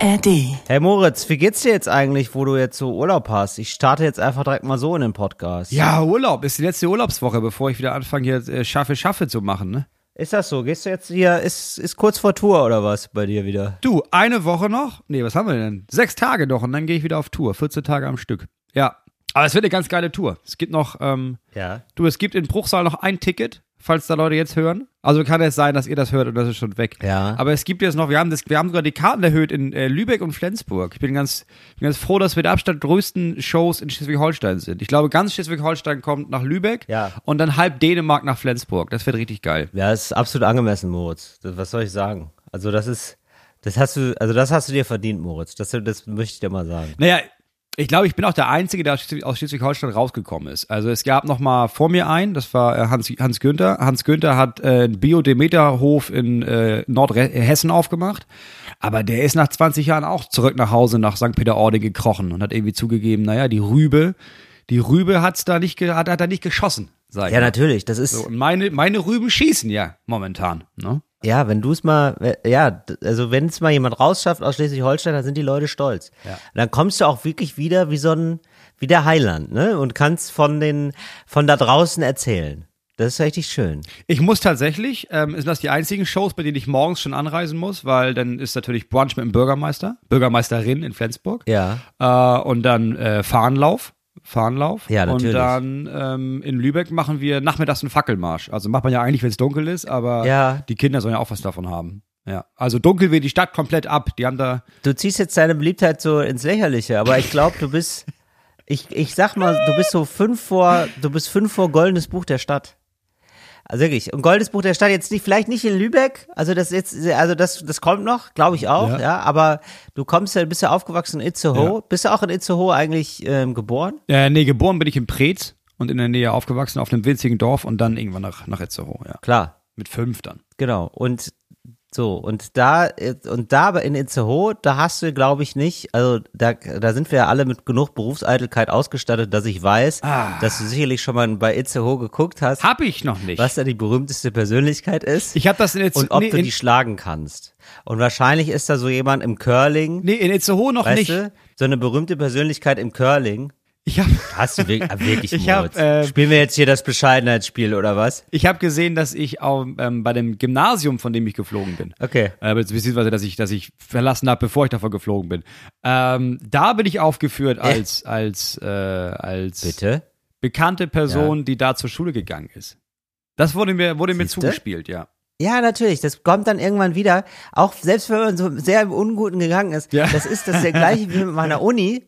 ARD. Hey Moritz, wie geht's dir jetzt eigentlich, wo du jetzt so Urlaub hast? Ich starte jetzt einfach direkt mal so in den Podcast. Ja, Urlaub ist die letzte Urlaubswoche, bevor ich wieder anfange, hier äh, Schaffe, Schaffe zu machen, ne? Ist das so? Gehst du jetzt hier, ist, ist kurz vor Tour oder was bei dir wieder? Du, eine Woche noch? Nee, was haben wir denn? Sechs Tage noch und dann gehe ich wieder auf Tour. 14 Tage am Stück. Ja. Aber es wird eine ganz geile Tour. Es gibt noch, ähm, Ja. du, es gibt in Bruchsal noch ein Ticket, falls da Leute jetzt hören. Also kann es sein, dass ihr das hört und das ist schon weg. Ja. Aber es gibt jetzt noch, wir haben das, wir haben sogar die Karten erhöht in äh, Lübeck und Flensburg. Ich bin ganz, bin ganz froh, dass wir der Abstand größten Shows in Schleswig-Holstein sind. Ich glaube, ganz Schleswig-Holstein kommt nach Lübeck Ja. und dann halb Dänemark nach Flensburg. Das wird richtig geil. Ja, das ist absolut angemessen, Moritz. Das, was soll ich sagen? Also das ist, das hast du, also das hast du dir verdient, Moritz. Das, das möchte ich dir mal sagen. Naja, ich glaube, ich bin auch der Einzige, der aus Schleswig- aus Schleswig-Holstein rausgekommen ist. Also es gab noch mal vor mir einen, das war äh, Hans, Hans Günther. Hans Günther hat äh, einen Bio-Demeter-Hof in äh, Nordhessen aufgemacht. Aber der ist nach 20 Jahren auch zurück nach Hause nach St. Peter-Ording gekrochen und hat irgendwie zugegeben, naja, die Rübe, die Rübe hat's da nicht, hat, hat er nicht geschossen, sag Ja, mal. natürlich. Das ist, So, und meine, meine Rüben schießen ja momentan. Ne? ja, wenn du es mal, ja, also wenn es mal jemand rausschafft aus Schleswig-Holstein, dann sind die Leute stolz. Ja. Dann kommst du auch wirklich wieder wie so ein, wie der Heiland, ne? Und kannst von den, von da draußen erzählen. Das ist richtig schön. Ich muss tatsächlich, ähm, sind das die einzigen Shows, bei denen ich morgens schon anreisen muss, weil dann ist natürlich Brunch mit dem Bürgermeister, Bürgermeisterin in Flensburg. Ja. Äh, und dann äh, Fahrenlauf. Fahrenlauf. Ja, natürlich. Und dann ähm, in Lübeck machen wir nachmittags einen Fackelmarsch. Also macht man ja eigentlich, wenn es dunkel ist, aber Ja. die Kinder sollen ja auch was davon haben. Ja. Also dunkel wird die Stadt komplett ab. Die haben da. Du ziehst jetzt deine Beliebtheit so ins Lächerliche, aber ich glaube, du bist, ich, ich sag mal, du bist so fünf vor, du bist fünf vor Goldenes Buch der Stadt. Also wirklich. Und Goldenes Buch der Stadt jetzt nicht, vielleicht nicht in Lübeck, also das jetzt, also das, das kommt noch, glaube ich auch, ja. Ja. aber du kommst ja, bist ja aufgewachsen in Itzehoe. Ja. Bist du auch in Itzehoe eigentlich ähm, geboren? Äh, nee, geboren bin ich in Preetz und in der Nähe aufgewachsen auf einem winzigen Dorf und dann irgendwann nach, nach Itzehoe, ja. Klar, Mit fünf dann. genau. Und so, und da, und da aber in Itzehoe, da hast du, glaube ich, nicht, also da, da sind wir ja alle mit genug Berufseitelkeit ausgestattet, dass ich weiß, Ah. dass du sicherlich schon mal bei Itzehoe geguckt hast, Hab ich noch nicht. was da die berühmteste Persönlichkeit ist Ich habe das in Itzehoe. und ob nee, du die schlagen kannst. Und wahrscheinlich ist da so jemand im Curling, nee, in Itzehoe noch weißt nicht. du, so eine berühmte Persönlichkeit im Curling. Ich habe Hast du wirklich, ah, wirklich Ich hab, äh, Spielen wir jetzt hier das Bescheidenheitsspiel oder was? ich hab gesehen, dass ich auch, ähm, bei dem Gymnasium, von dem ich geflogen bin, Okay. äh, beziehungsweise dass ich, dass ich verlassen habe, bevor ich davon geflogen bin, ähm, da bin ich aufgeführt als als äh, als Bitte? bekannte Person, die da zur Schule gegangen ist. Das wurde mir wurde mir zugespielt, ja. Ja, natürlich. Das kommt dann irgendwann wieder. Auch selbst wenn man so sehr im Unguten gegangen ist. Ja. Das ist das der gleiche wie mit meiner Uni.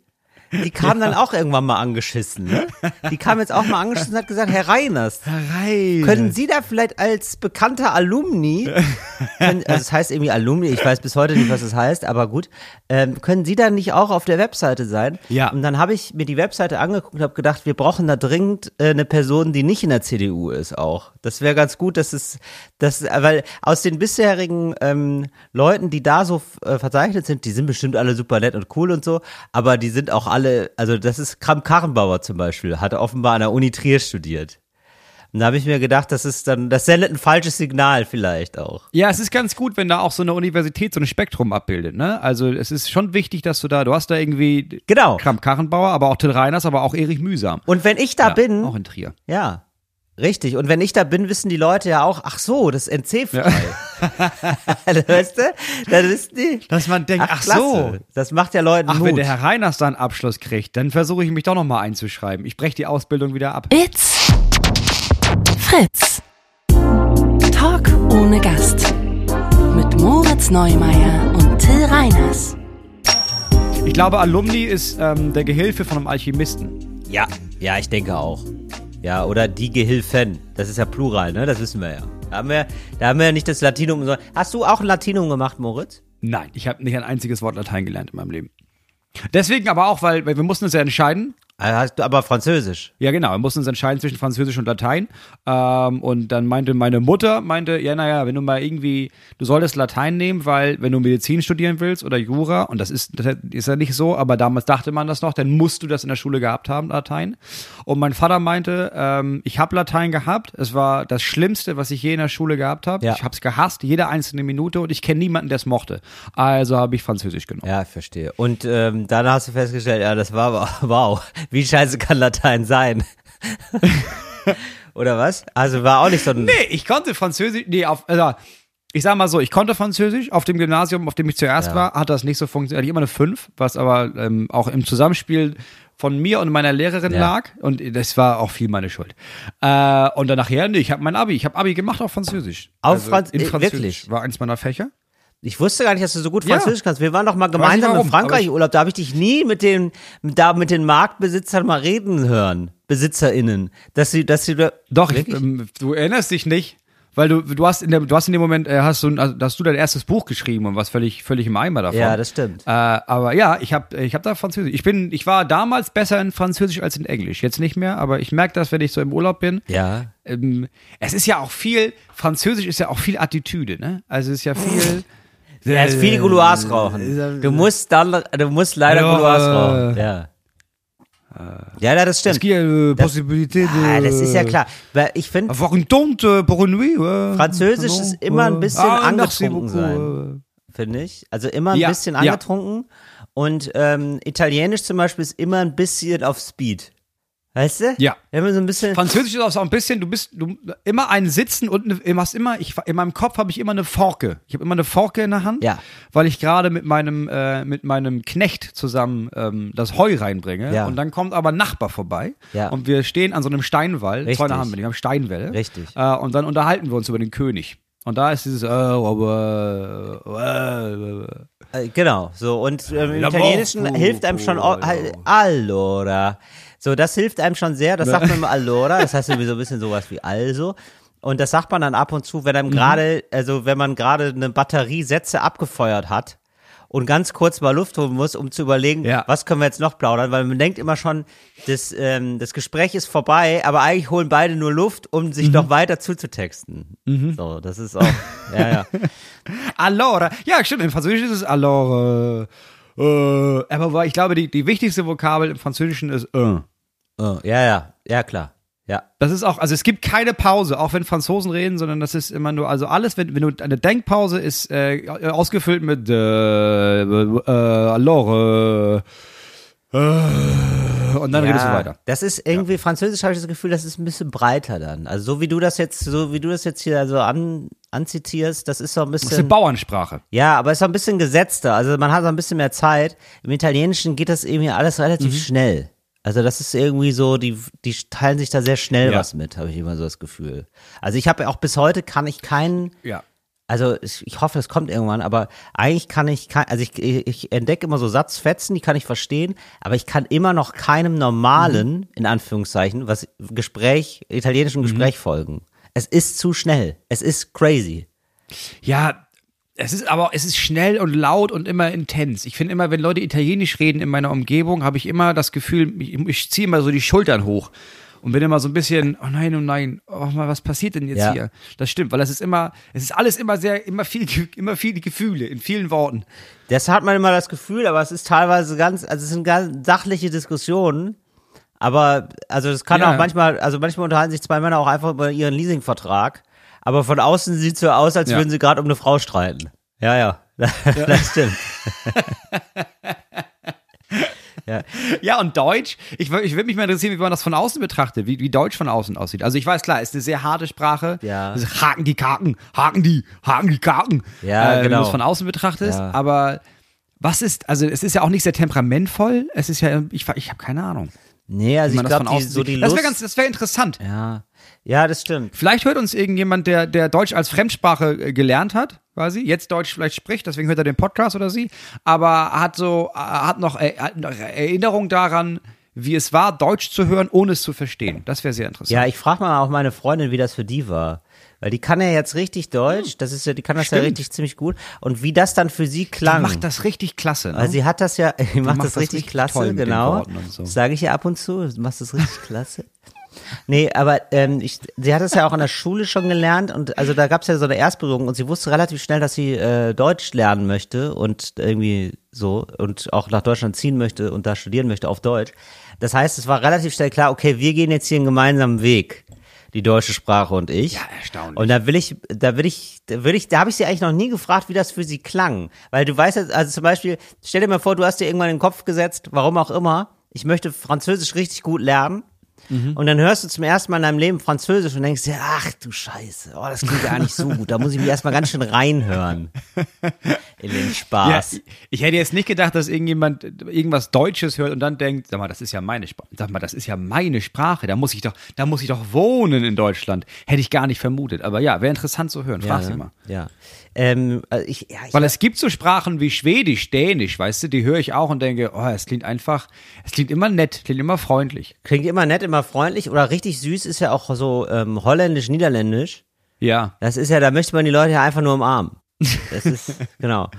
Die kam dann auch irgendwann mal angeschissen. Ne? Die kam jetzt auch mal angeschissen und hat gesagt, Herr Reiners, Rein. können Sie da vielleicht als bekannter Alumni, können, also es heißt irgendwie Alumni, ich weiß bis heute nicht, was es heißt, aber gut, ähm, können Sie da nicht auch auf der Webseite sein? Ja. Und dann habe ich mir die Webseite angeguckt und habe gedacht, wir brauchen da dringend äh, eine Person, die nicht in der CDU ist auch. Das wäre ganz gut, dass es, das, weil aus den bisherigen ähm, Leuten, die da so äh, verzeichnet sind, die sind bestimmt alle super nett und cool und so, aber die sind auch alle, also das ist Kram Karrenbauer zum Beispiel, hat offenbar an der Uni Trier studiert. Und da habe ich mir gedacht, das ist dann, das sendet ein falsches Signal vielleicht auch. Ja, es ist ganz gut, wenn da auch so eine Universität so ein Spektrum abbildet, ne? Also es ist schon wichtig, dass du da, du hast da irgendwie Genau. Kram Karrenbauer, aber auch Till Reiners, aber auch Erich Mühsam. Und wenn ich da ja, bin, Auch in Trier. ja, richtig. Und wenn ich da bin, wissen die Leute ja auch, ach so, das ist NC-frei. weißt du? Dann wissen die. Dass man denkt, Ach, ach, so. Das macht ja Leuten Ach, Mut. wenn der Herr Reiners da einen Abschluss kriegt, dann versuche ich mich doch nochmal einzuschreiben. Ich breche die Ausbildung wieder ab. It's Fritz. Talk ohne Gast. Mit Moritz Neumeier und Till Reiners. Ich glaube, Alumni ist ähm, der Gehilfe von einem Alchemisten. ja, ja, ich denke auch. Ja, oder die Gehilfen. Das ist ja Plural, ne? Das wissen wir ja. Da haben wir, da haben wir ja nicht das Latinum. Hast du auch ein Latinum gemacht, Moritz? Nein, ich habe nicht ein einziges Wort Latein gelernt in meinem Leben. Deswegen aber auch, weil, weil wir mussten uns ja entscheiden. Du Aber Französisch. Ja, genau. Wir mussten uns entscheiden zwischen Französisch und Latein. Ähm, und dann meinte meine Mutter, meinte, ja, naja, wenn du mal irgendwie, du solltest Latein nehmen, weil wenn du Medizin studieren willst oder Jura, und das ist, das ist ja nicht so, aber damals dachte man das noch, dann musst du das in der Schule gehabt haben, Latein. Und mein Vater meinte, ähm, ich habe Latein gehabt. Es war das Schlimmste, was ich je in der Schule gehabt habe. Ja. Ich habe es gehasst, jede einzelne Minute, und ich kenne niemanden, der es mochte. Also habe ich Französisch genommen. Ja, ich verstehe. Und ähm, dann hast du festgestellt, ja, das war wow. Wie scheiße kann Latein sein? Oder was? Also war auch nicht so ein. Nee, ich konnte Französisch, nee, auf, also, ich sag mal so, ich konnte Französisch. Auf dem Gymnasium, auf dem ich zuerst Ja. war, hat das nicht so funktioniert. Ich immer eine 5, was aber ähm, auch im Zusammenspiel von mir und meiner Lehrerin Ja. lag. Und das war auch viel meine Schuld. Äh, und dann nachher, nee, ich habe mein Abi. Ich habe Abi gemacht auf Französisch. Auf Franz- in äh, Französisch. wirklich? War eins meiner Fächer. Ich wusste gar nicht, dass du so gut Ja. Französisch kannst. Wir waren doch mal gemeinsam warum, in Frankreich Urlaub. Da habe ich dich nie mit den, da mit den Marktbesitzern mal reden hören. BesitzerInnen. Dass sie, dass sie. Doch, ich, ähm, du erinnerst dich nicht. Weil du, du hast in der, du hast in dem Moment, äh, hast du, also, hast du dein erstes Buch geschrieben und was völlig, völlig im Eimer davon. Ja, das stimmt. Äh, aber ja, ich habe ich hab da Französisch. Ich bin, ich war damals besser in Französisch als in Englisch. Jetzt nicht mehr, aber ich merke das, wenn ich so im Urlaub bin. Ja. Ähm, es ist ja auch viel, Französisch ist ja auch viel Attitüde, ne? Also es ist ja viel. Er ist viel Gouloirs rauchen. Du musst dann, du musst leider Ja, Gouloirs äh, rauchen. Ja. Ja, ja, das Es stimmt. gibt ja äh, Possibilität. Ah, das ist ja klar. Weil ich finde, pour une nuit. äh, Französisch ist immer ein äh, bisschen ah, angetrunken äh. finde ich. Also immer ein Ja, bisschen ja. angetrunken. Und ähm, Italienisch zum Beispiel ist immer ein bisschen auf Speed. Weißt du? Ja. Immer so ein bisschen. Französisch ist auch so ein bisschen, du bist du immer ein Sitzen und du hast immer, ich, in meinem Kopf habe ich immer eine Forke. Ich habe immer eine Forke in der Hand, Ja. weil ich gerade mit meinem äh, mit meinem Knecht zusammen ähm, das Heu reinbringe. Ja. Und dann kommt aber ein Nachbar vorbei Ja. und wir stehen an so einem Steinwall. Richtig. Zwei haben wir, die haben Steinwälle. Richtig. Äh, und dann unterhalten wir uns über den König. Und da ist dieses äh, aber, äh, äh, Äh, genau, so und ähm, im Italienischen hilft einem schon oh, halt, allora. So, das hilft einem schon sehr. Das sagt man immer allora. Das heißt irgendwie so ein bisschen sowas wie also. Und das sagt man dann ab und zu, wenn Mhm. einem gerade, also wenn man gerade eine Batterie Sätze abgefeuert hat und ganz kurz mal Luft holen muss, um zu überlegen, Ja. was können wir jetzt noch plaudern, weil man denkt immer schon, das, ähm, das Gespräch ist vorbei, aber eigentlich holen beide nur Luft, um Mhm. sich noch weiter zuzutexten. So, das ist auch, ja, ja. Allora. Ja, stimmt. Im Französischen ist es allora. Äh, äh, aber ich glaube, die, die wichtigste Vokabel im Französischen ist äh. Oh, ja, ja, ja, klar. Ja. Das ist auch, also es gibt keine Pause, auch wenn Franzosen reden, sondern das ist immer nur, also alles, wenn, wenn du eine Denkpause ist äh, ausgefüllt mit äh, äh, alors, äh, äh, und dann ja, redest du weiter. Das ist irgendwie, Französisch habe ich das Gefühl, das ist ein bisschen breiter dann. Also so wie du das jetzt, so wie du das jetzt hier so an, anzitierst, das ist so ein Das ist eine bisschen. Bauernsprache. Ja, aber es ist so ein bisschen gesetzter. Also man hat so ein bisschen mehr Zeit. Im Italienischen geht das irgendwie alles relativ Mhm. schnell. Also das ist irgendwie so, die, die teilen sich da sehr schnell Ja. was mit, habe ich immer so das Gefühl. Also ich habe auch bis heute kann ich keinen, Ja. Also ich, hoffe, es kommt irgendwann, aber eigentlich kann ich, also ich, ich entdecke immer so Satzfetzen, die kann ich verstehen, aber ich kann immer noch keinem normalen, in Anführungszeichen, was Gespräch, italienischen Gespräch folgen. Es ist zu schnell. Es ist crazy. Ja, es ist aber, es ist schnell und laut und immer intens. Ich finde immer, wenn Leute Italienisch reden in meiner Umgebung, habe ich immer das Gefühl, ich, ich ziehe immer so die Schultern hoch und bin immer so ein bisschen, oh nein, oh nein, oh mal, was passiert denn jetzt Ja. hier? Das stimmt, weil es ist immer, es ist alles immer sehr, immer viel, immer viele Gefühle in vielen Worten. Das hat man immer das Gefühl, aber es ist teilweise ganz, also es sind ganz sachliche Diskussionen. Aber, also es kann Ja. auch manchmal, also manchmal unterhalten sich zwei Männer auch einfach über ihren Leasingvertrag. Aber von außen sieht es so aus, als Ja. würden sie gerade um eine Frau streiten. Ja, ja, das stimmt. Ja, und Deutsch, ich, ich würde mich mal interessieren, wie man das von außen betrachtet, wie, wie Deutsch von außen aussieht. Also ich weiß, klar, ist eine sehr harte Sprache. Ja. Das ist Haken die Kaken, haken die, haken die Kaken. Ja, äh, Wenn genau. du es von außen betrachtest. Ja. Aber was ist, also es ist ja auch nicht sehr temperamentvoll. Es ist ja, ich, ich habe keine Ahnung. Nee, also ich man das glaube, die, so die Das Lust. wäre ganz, das wäre interessant. ja. Ja, das stimmt. Vielleicht hört uns irgendjemand, der, der Deutsch als Fremdsprache äh, gelernt hat, quasi, jetzt Deutsch vielleicht spricht, deswegen hört er den Podcast oder sie, aber hat so, äh, hat noch, äh, hat noch Erinnerung daran, wie es war, Deutsch zu hören, ohne es zu verstehen. Das wäre sehr interessant. Ja, ich frage mal auch meine Freundin, wie das für die war. Weil die kann ja jetzt richtig Deutsch, das ist ja, die kann das ja Stimmt. richtig ziemlich gut. Und wie das dann für sie klang. Macht das richtig klasse. Ne? Weil sie hat das ja, die macht macht das richtig richtig klasse, genau. So. Das sage ich ja ab und zu, du machst das richtig klasse. Nee, aber ähm, ich, sie hat es ja auch in der Schule schon gelernt und also da gab es ja so eine Erstberührung und sie wusste relativ schnell, dass sie äh, Deutsch lernen möchte und irgendwie so und auch nach Deutschland ziehen möchte und da studieren möchte auf Deutsch. Das heißt, es war relativ schnell klar, okay, wir gehen jetzt hier einen gemeinsamen Weg, die deutsche Sprache und ich. Ja, erstaunlich. Und da will ich, da will ich, da will ich, da habe ich sie eigentlich noch nie gefragt, wie das für sie klang. Weil du weißt jetzt, also zum Beispiel, stell dir mal vor, du hast dir irgendwann in den Kopf gesetzt, warum auch immer, ich möchte Französisch richtig gut lernen. Und dann hörst du zum ersten Mal in deinem Leben Französisch und denkst dir, ach du Scheiße, oh, das klingt ja nicht so gut. Da muss ich mich erstmal ganz schön reinhören. In den ja, Spaß. ich- ich hätte jetzt nicht gedacht, dass irgendjemand irgendwas Deutsches hört und dann denkt, sag mal, das ist ja meine Sprache. Sag mal, das ist ja meine Sprache. Da muss ich doch, da muss ich doch wohnen in Deutschland. Hätte ich gar nicht vermutet. Aber ja, wäre interessant zu hören. Frag ja, sie mal. Ja. Ähm, also ich, ja, ich Weil es gibt so Sprachen wie Schwedisch, Dänisch, weißt du, die höre ich auch und denke, oh, es klingt einfach, es klingt immer nett, klingt immer freundlich. klingt immer nett, immer freundlich oder richtig süß ist ja auch so ähm, holländisch, niederländisch. Ja. Das ist ja, da möchte man die Leute ja einfach nur umarmen. Das ist, genau.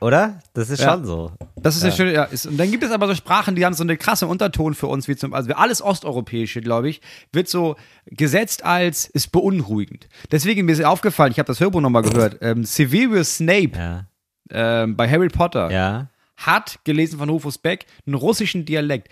Oder? Das ist Ja. schon so. Das ist ja, schön, ja. Ist, und dann gibt es aber so Sprachen, die haben so eine krasse Unterton für uns, wie zum, also alles Osteuropäische, glaube ich, wird so gesetzt als ist beunruhigend. Deswegen mir ist aufgefallen, ich habe das Hörbuch nochmal gehört, ähm, Severus Snape Ja. ähm, bei Harry Potter Ja. Hat, gelesen von Rufus Beck, einen russischen Dialekt.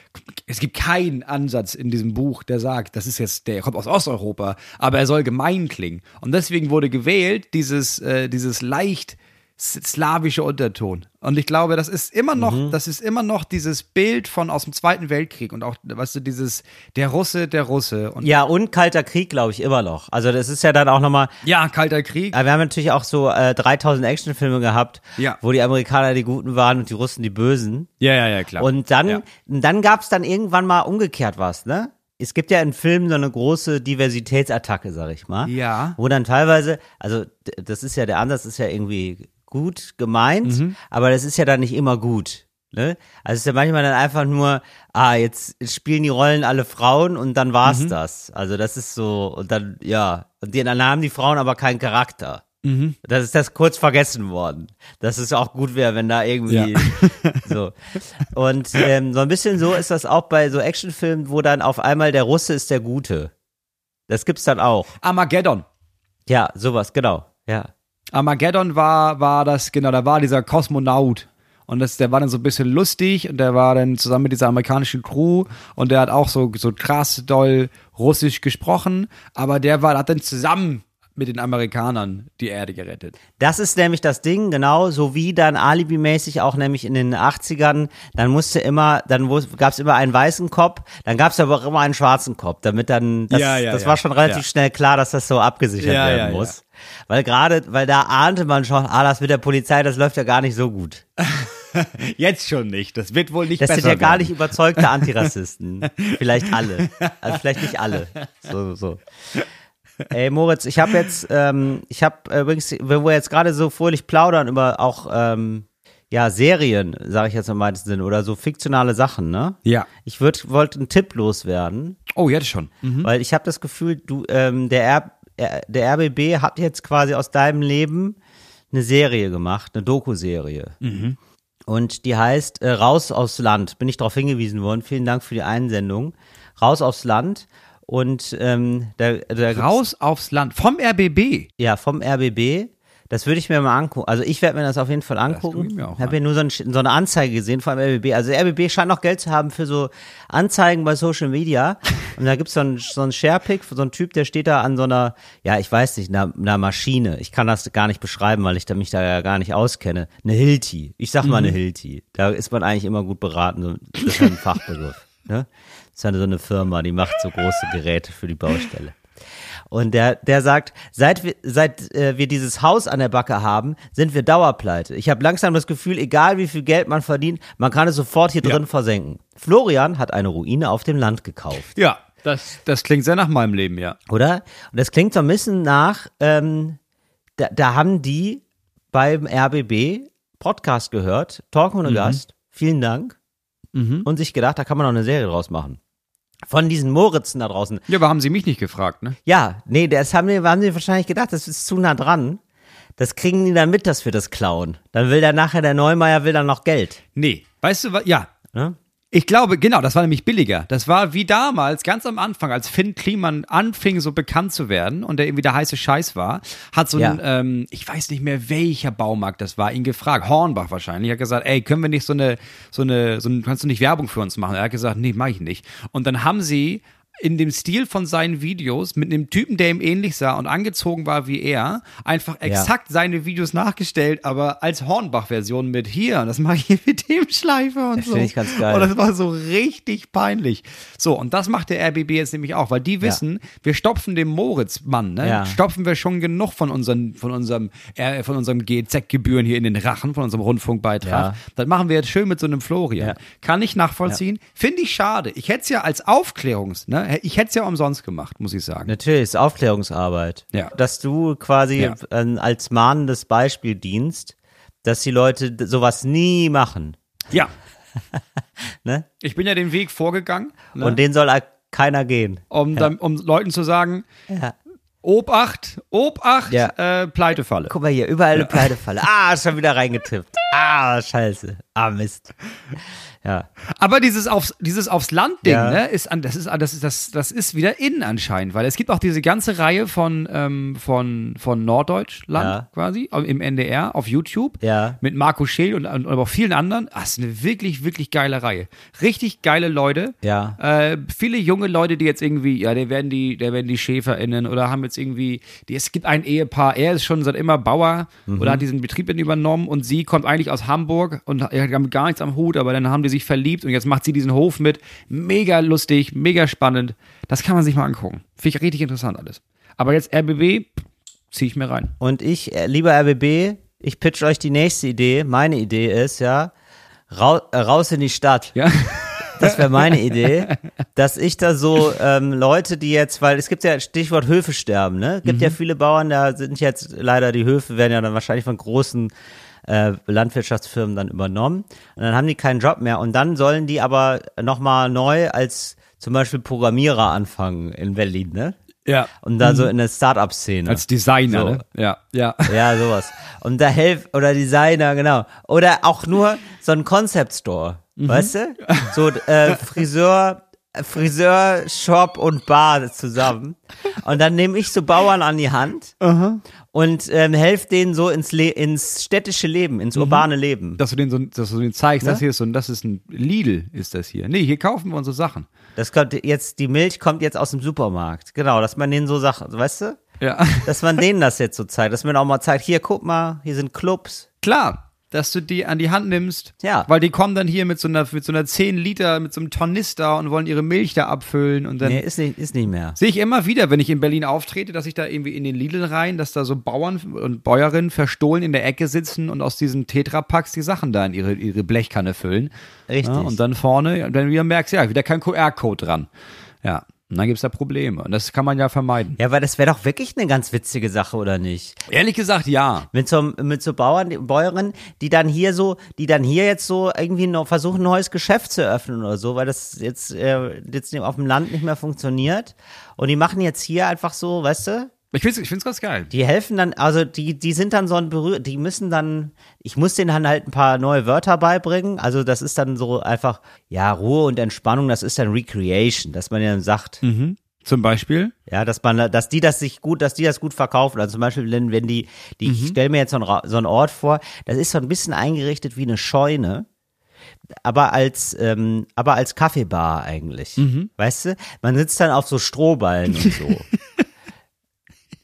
Es gibt keinen Ansatz in diesem Buch, der sagt, das ist jetzt, der kommt aus Osteuropa, aber er soll gemein klingen. Und deswegen wurde gewählt, dieses, äh, dieses leicht slawische Unterton. Und ich glaube, das ist immer noch, Mhm. das ist immer noch dieses Bild von aus dem Zweiten Weltkrieg und auch, weißt du, dieses, der Russe, der Russe. Und Ja, und Kalter Krieg, glaube ich, immer noch. Also das ist ja dann auch nochmal, ja, Kalter Krieg. aber wir haben natürlich auch so äh, 3000 Actionfilme gehabt, Ja. wo die Amerikaner die Guten waren und die Russen die Bösen. Ja, ja, ja, klar. Und dann, Ja. dann gab's dann irgendwann mal umgekehrt was, ne? Es gibt ja in Filmen so eine große Diversitätsattacke, sag ich mal. Ja. Wo dann teilweise, also das ist ja, der Ansatz ist ja irgendwie gut gemeint, Mhm. aber das ist ja dann nicht immer gut. Ne? Also es ist ja manchmal dann einfach nur, ah, jetzt spielen die Rollen alle Frauen und dann war's Mhm. das. Also das ist so, und dann, ja, und die, dann haben die Frauen aber keinen Charakter. Mhm. Das ist das kurz vergessen worden. Dass es auch gut wäre, wenn da irgendwie Ja. so. Und ähm, so ein bisschen so ist das auch bei so Actionfilmen, wo dann auf einmal der Russe ist der Gute. Das gibt's dann auch. Armageddon. Ja, sowas, genau. Ja. Armageddon war, war das, genau, da war dieser Kosmonaut. Und das, der war dann so ein bisschen lustig und der war dann zusammen mit dieser amerikanischen Crew und der hat auch so, so krass doll Russisch gesprochen, aber der war, hat dann zusammen mit den Amerikanern die Erde gerettet. Das ist nämlich das Ding, genau, so wie dann alibimäßig auch nämlich in den 80ern, dann musste immer, dann gab es immer einen weißen Kopf, dann gab es aber auch immer einen schwarzen Kopf, damit dann, das, Ja, ja, das ja. war schon relativ schnell klar, dass das so abgesichert werden muss. Weil gerade, weil da ahnte man schon, ah, das mit der Polizei, das läuft ja gar nicht so gut. Jetzt schon nicht, das wird wohl nicht Das besser sind ja gar werden. nicht überzeugte Antirassisten. vielleicht alle. Also vielleicht nicht alle. So, so. Ey, Moritz, ich habe jetzt, ähm, ich habe übrigens, wenn wir jetzt gerade so fröhlich plaudern über auch, ähm, ja, Serien, sage ich jetzt im weitesten Sinne, oder so fiktionale Sachen, ne? Ja. Ich wollte einen Tipp loswerden, Oh, jetzt schon. Mhm. weil ich habe das Gefühl, du, ähm, der, R, R- der RBB hat jetzt quasi aus deinem Leben eine Serie gemacht, eine Doku-Serie. Und die heißt äh, Raus aufs Land. Bin ich darauf hingewiesen worden. Vielen Dank für die Einsendung. Raus aufs Land. Und ähm, da, da Raus aufs Land. Vom RBB. ja, vom RBB. Das würde ich mir mal angucken. Also ich werde mir das auf jeden Fall gucke angucken. ich habe hier nur so, ein, so eine Anzeige gesehen vom RBB. Also der RBB scheint noch Geld zu haben für so Anzeigen bei Social Media. Und da gibt's so einen so einen Sharepick, so einen Typ, der steht da an so einer, ja, ich weiß nicht, einer, einer Maschine. Ich kann das gar nicht beschreiben, weil ich da, mich da ja gar nicht auskenne. Eine Hilti. Ich sag mal eine Hilti. Da ist man eigentlich immer gut beraten. So- Das ist ja ein Fachbegriff. Ne? Das ist ja so eine Firma, die macht so große Geräte für die Baustelle. Und der, der sagt, seit wir, seit äh, wir dieses Haus an der Backe haben, sind wir Dauerpleite. Ich habe langsam das Gefühl, egal wie viel Geld man verdient, man kann es sofort hier Ja. drin versenken. Florian hat eine Ruine auf dem Land gekauft, Ja. Das, das klingt sehr nach meinem Leben, ja. oder? Und das klingt so ein bisschen nach, ähm, da, da haben die beim RBB Podcast gehört, Talk ohne Gast, vielen Dank, und sich gedacht, da kann man noch eine Serie draus machen. Von diesen Moritzen da draußen. Ja, aber haben sie mich nicht gefragt, ne? Ja, nee, das haben wir, haben sie wahrscheinlich gedacht, das ist zu nah dran. Das kriegen die dann mit, dass wir das klauen. Dann will der nachher, der Neumeier will dann noch Geld. Nee. Weißt du was? Ja. Ne? Ich glaube, genau, das war nämlich billiger. Das war wie damals, ganz am Anfang, als Finn Kliman anfing, so bekannt zu werden und der irgendwie der heiße Scheiß war, hat so ein, Ja. ähm, ich weiß nicht mehr, welcher Baumarkt das war, ihn gefragt, Hornbach wahrscheinlich, hat gesagt, ey, können wir nicht so eine, so eine, so ein, kannst du nicht Werbung für uns machen? Er hat gesagt, nee, mach ich nicht. Und dann haben sie in dem Stil von seinen Videos mit einem Typen, der ihm ähnlich sah und angezogen war wie er, einfach exakt seine Videos nachgestellt, aber als Hornbach-Version mit hier, das mache ich hier mit dem Schleifer und Das so. finde ich ganz geil. Und das war so richtig peinlich. So, und das macht der RBB jetzt nämlich auch, weil die wissen, wir stopfen dem Moritz-Mann, ne? Ja. Stopfen wir schon genug von unseren, von unserem, äh, von unserem GZ-Gebühren hier in den Rachen, von unserem Rundfunkbeitrag. Ja. Das machen wir jetzt schön mit so einem Florian. Ja. Kann ich nachvollziehen. Finde ich schade. Ich hätte es ja als Aufklärungs, ne? Ich hätte es ja umsonst gemacht, muss ich sagen. Natürlich, ist Aufklärungsarbeit. Ja. Dass du quasi Ja. ähm, als mahnendes Beispiel dienst, dass die Leute sowas nie machen. Ja. Ne? Ich bin ja den Weg vorgegangen, ne? Und den soll keiner gehen. um, dann, um Leuten zu sagen, Ja. Obacht, Obacht, Ja. äh, Pleitefalle. Guck mal hier, überall eine Pleidefalle. Ah, schon wieder reingetippt. Ah, scheiße. Ah, Mist. Ja. Aber dieses aufs, dieses aufs Land-Ding, Ja. ne, ist an, das ist, das ist, das, das ist wieder in anscheinend, weil es gibt auch diese ganze Reihe von, ähm, von, von Norddeutschland Ja. quasi im NDR auf YouTube Ja. mit Marco Scheel und, und aber auch vielen anderen. Ah, ist eine wirklich, wirklich geile Reihe. Richtig geile Leute. Ja. Äh, viele junge Leute, die jetzt irgendwie, ja, der werden die, der werden die SchäferInnen oder haben jetzt irgendwie, die, es gibt ein Ehepaar, er ist schon seit immer Bauer Mhm. oder hat diesen Betrieb übernommen und sie kommt eigentlich aus Hamburg und er hat gar nichts am Hut, aber dann haben die sich verliebt und jetzt macht sie diesen Hof mit. Mega lustig, mega spannend. Das kann man sich mal angucken. Finde ich richtig interessant alles. Aber jetzt RBB, ziehe ich mir rein. Und ich, äh, lieber RBB, ich pitch euch die nächste Idee. Meine Idee ist, ja, rau äh, raus in die Stadt. Ja. Das wäre meine Idee, dass ich da so ähm, Leute, die jetzt, weil es gibt ja Stichwort Höfe sterben, ne? Gibt Mhm. ja viele Bauern, da sind jetzt leider die Höfe werden ja dann wahrscheinlich von großen äh, Landwirtschaftsfirmen dann übernommen und dann haben die keinen Job mehr und dann sollen die aber nochmal neu als zum Beispiel Programmierer anfangen in Berlin, ne? Ja. Und da so in der Start-up-Szene. Als Designer, So. ne? Ja, ja. Ja, sowas. Und da helft, oder Designer, genau. Oder auch nur so ein Concept Store, weißt du? So äh, Friseur, Friseur, Shop und Bar zusammen. Und dann nehme ich so Bauern an die Hand und ähm, helfe denen so ins, Le ins städtische Leben, ins urbane Leben. Dass du den so, dass du den zeigst, Ne? das hier ist so, ein- das ist ein Lidl, ist das hier. Nee, hier kaufen wir unsere Sachen. Das kommt jetzt, die Milch kommt jetzt aus dem Supermarkt. Genau, dass man denen so Sachen, weißt du? Ja. Dass man denen das jetzt so zeigt, dass man auch mal zeigt, hier, guck mal, hier sind Clubs. Klar, dass du die an die Hand nimmst. Ja. Weil die kommen dann hier mit so einer, mit so einer 10 Liter, mit so einem Tornister und wollen ihre Milch da abfüllen und dann. Nee, ist nicht, ist nicht mehr. Sehe ich immer wieder, wenn ich in Berlin auftrete, dass ich da irgendwie in den Lidl rein, dass da so Bauern und Bäuerinnen verstohlen in der Ecke sitzen und aus diesen Tetrapacks die Sachen da in ihre, ihre Blechkanne füllen. Richtig. Ja, und dann vorne, dann wieder merkst du, ja, wieder kein QR-Code dran. Ja. Und dann gibt's da Probleme. Und das kann man ja vermeiden. Ja, weil das wäre doch wirklich eine ganz witzige Sache, oder nicht? Ehrlich gesagt, ja. Mit so, mit so Bauern, Bäuerinnen, die dann hier so, die dann hier jetzt so irgendwie noch versuchen, ein neues Geschäft zu eröffnen oder so, weil das jetzt, äh, jetzt auf dem Land nicht mehr funktioniert. Und die machen jetzt hier einfach so, weißt du, Ich ich find's ganz geil. die helfen dann, also die, die sind dann so ein berührt, die müssen dann, ich muss denen dann halt ein paar neue Wörter beibringen. Also das ist dann so einfach, ja, Ruhe und Entspannung, das ist dann Recreation, dass man ja dann sagt, Zum Beispiel. ja, dass man, dass die das sich gut, dass die das gut verkaufen. Also zum Beispiel, wenn, wenn die, die ich stelle mir jetzt so einen, so einen Ort vor, das ist so ein bisschen eingerichtet wie eine Scheune, aber als, ähm, aber als Kaffeebar eigentlich. Weißt du? Man sitzt dann auf so Strohballen und so.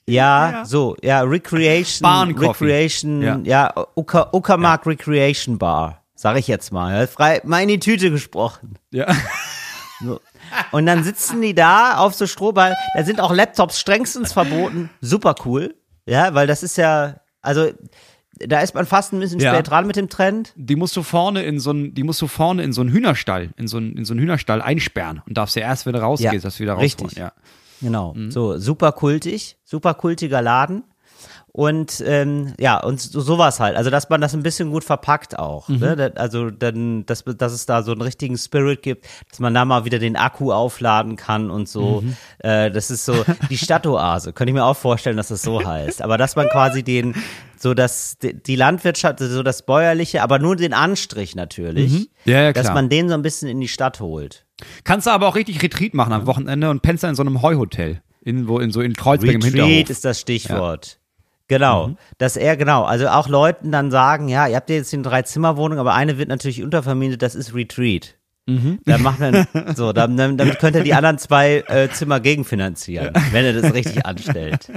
Ja, so, ja, Recreation, Barn-Coffee. Recreation, Ja. ja, Ucker, Uckermark Recreation Bar, sag ich jetzt mal. Ja, Frei, mal in die Tüte gesprochen. Ja. So. Und dann sitzen die da auf so Strohball. Da sind auch Laptops strengstens verboten. Super cool. Ja, weil das ist ja, also da ist man fast ein bisschen Ja. spät dran mit dem Trend. Die musst du vorne in so ein, die musst du vorne in so einen Hühnerstall, in so einen, in so einen Hühnerstall einsperren und darfst ja erst, wenn du rausgehst, Ja, das wieder richtig. rausholen. Ja. Genau. So, super kultig, super kultiger Laden. Und ähm, ja, und so, sowas halt. Also, dass man das ein bisschen gut verpackt auch. Ne? Da- Also, dann, dass, dass es da so einen richtigen Spirit gibt, dass man da mal wieder den Akku aufladen kann und so. Äh, das ist so die Stadtoase. Könnte ich mir auch vorstellen, dass das so heißt. Aber dass man quasi den, so dass die Landwirtschaft, so das Bäuerliche, aber nur den Anstrich natürlich, Ja, ja, dass klar. man den so ein bisschen in die Stadt holt. Kannst du aber auch richtig Retreat machen am Wochenende und pennst dann in so einem Heuhotel. Irgendwo in so in Kreuzberg im Retreat Hinterhof. ist das Stichwort. Genau, dass er genau, also auch Leuten dann sagen, ja, ihr habt ja jetzt eine Drei-Zimmer-Wohnung, aber eine wird natürlich untervermietet, das ist Retreat. Da macht man so, dann, dann, damit könnt ihr die anderen zwei äh, Zimmer gegenfinanzieren, wenn ihr das richtig anstellt.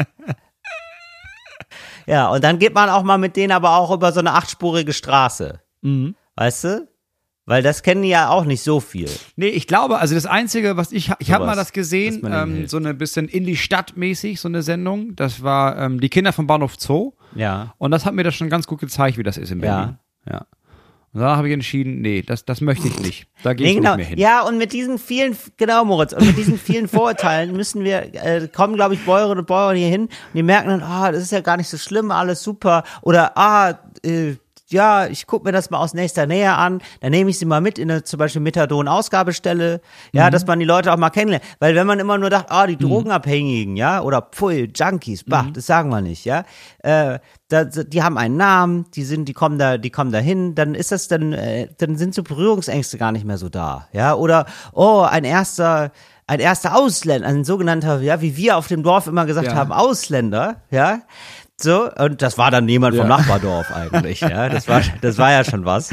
Ja, und dann geht man auch mal mit denen aber auch über so eine achtspurige Straße. Weißt du? Weil das kennen die ja auch nicht so viel. Nee, ich glaube, also das Einzige, was ich, ich habe Sowas, mal das gesehen, ähm, so eine bisschen in die Stadt mäßig, so eine Sendung. Das war ähm, die Kinder vom Bahnhof Zoo. Ja. Und das hat mir das schon ganz gut gezeigt, wie das ist in Berlin. Ja. Und da habe ich entschieden, nee, das, das möchte ich nicht. Da gehe Nee, ich genau. nicht mehr hin. Ja, und mit diesen vielen, genau, Moritz, und mit diesen vielen Vorurteilen müssen wir, äh, kommen, glaube ich, Bäuerinnen und Bäuer hier hin und die merken dann, ah, das ist ja gar nicht so schlimm, alles super. Oder, ah, äh, ja, ich gucke mir das mal aus nächster Nähe an, dann nehme ich sie mal mit in eine zum Beispiel Methadon-Ausgabestelle, ja, dass man die Leute auch mal kennenlernt. Weil wenn man immer nur dacht, ah, die Drogenabhängigen, ja, oder Pfui, Junkies, bah, das sagen wir nicht, ja, äh, da, die haben einen Namen, die sind, die kommen da, die kommen da hin, dann ist das dann, äh, dann sind so Berührungsängste gar nicht mehr so da, ja, oder, oh, ein erster, ein erster Ausländer, ein sogenannter, ja, wie wir auf dem Dorf immer gesagt Ja. haben, Ausländer, ja, so, und das war dann jemand vom Ja. Nachbardorf eigentlich, ja, das war, das war ja schon was.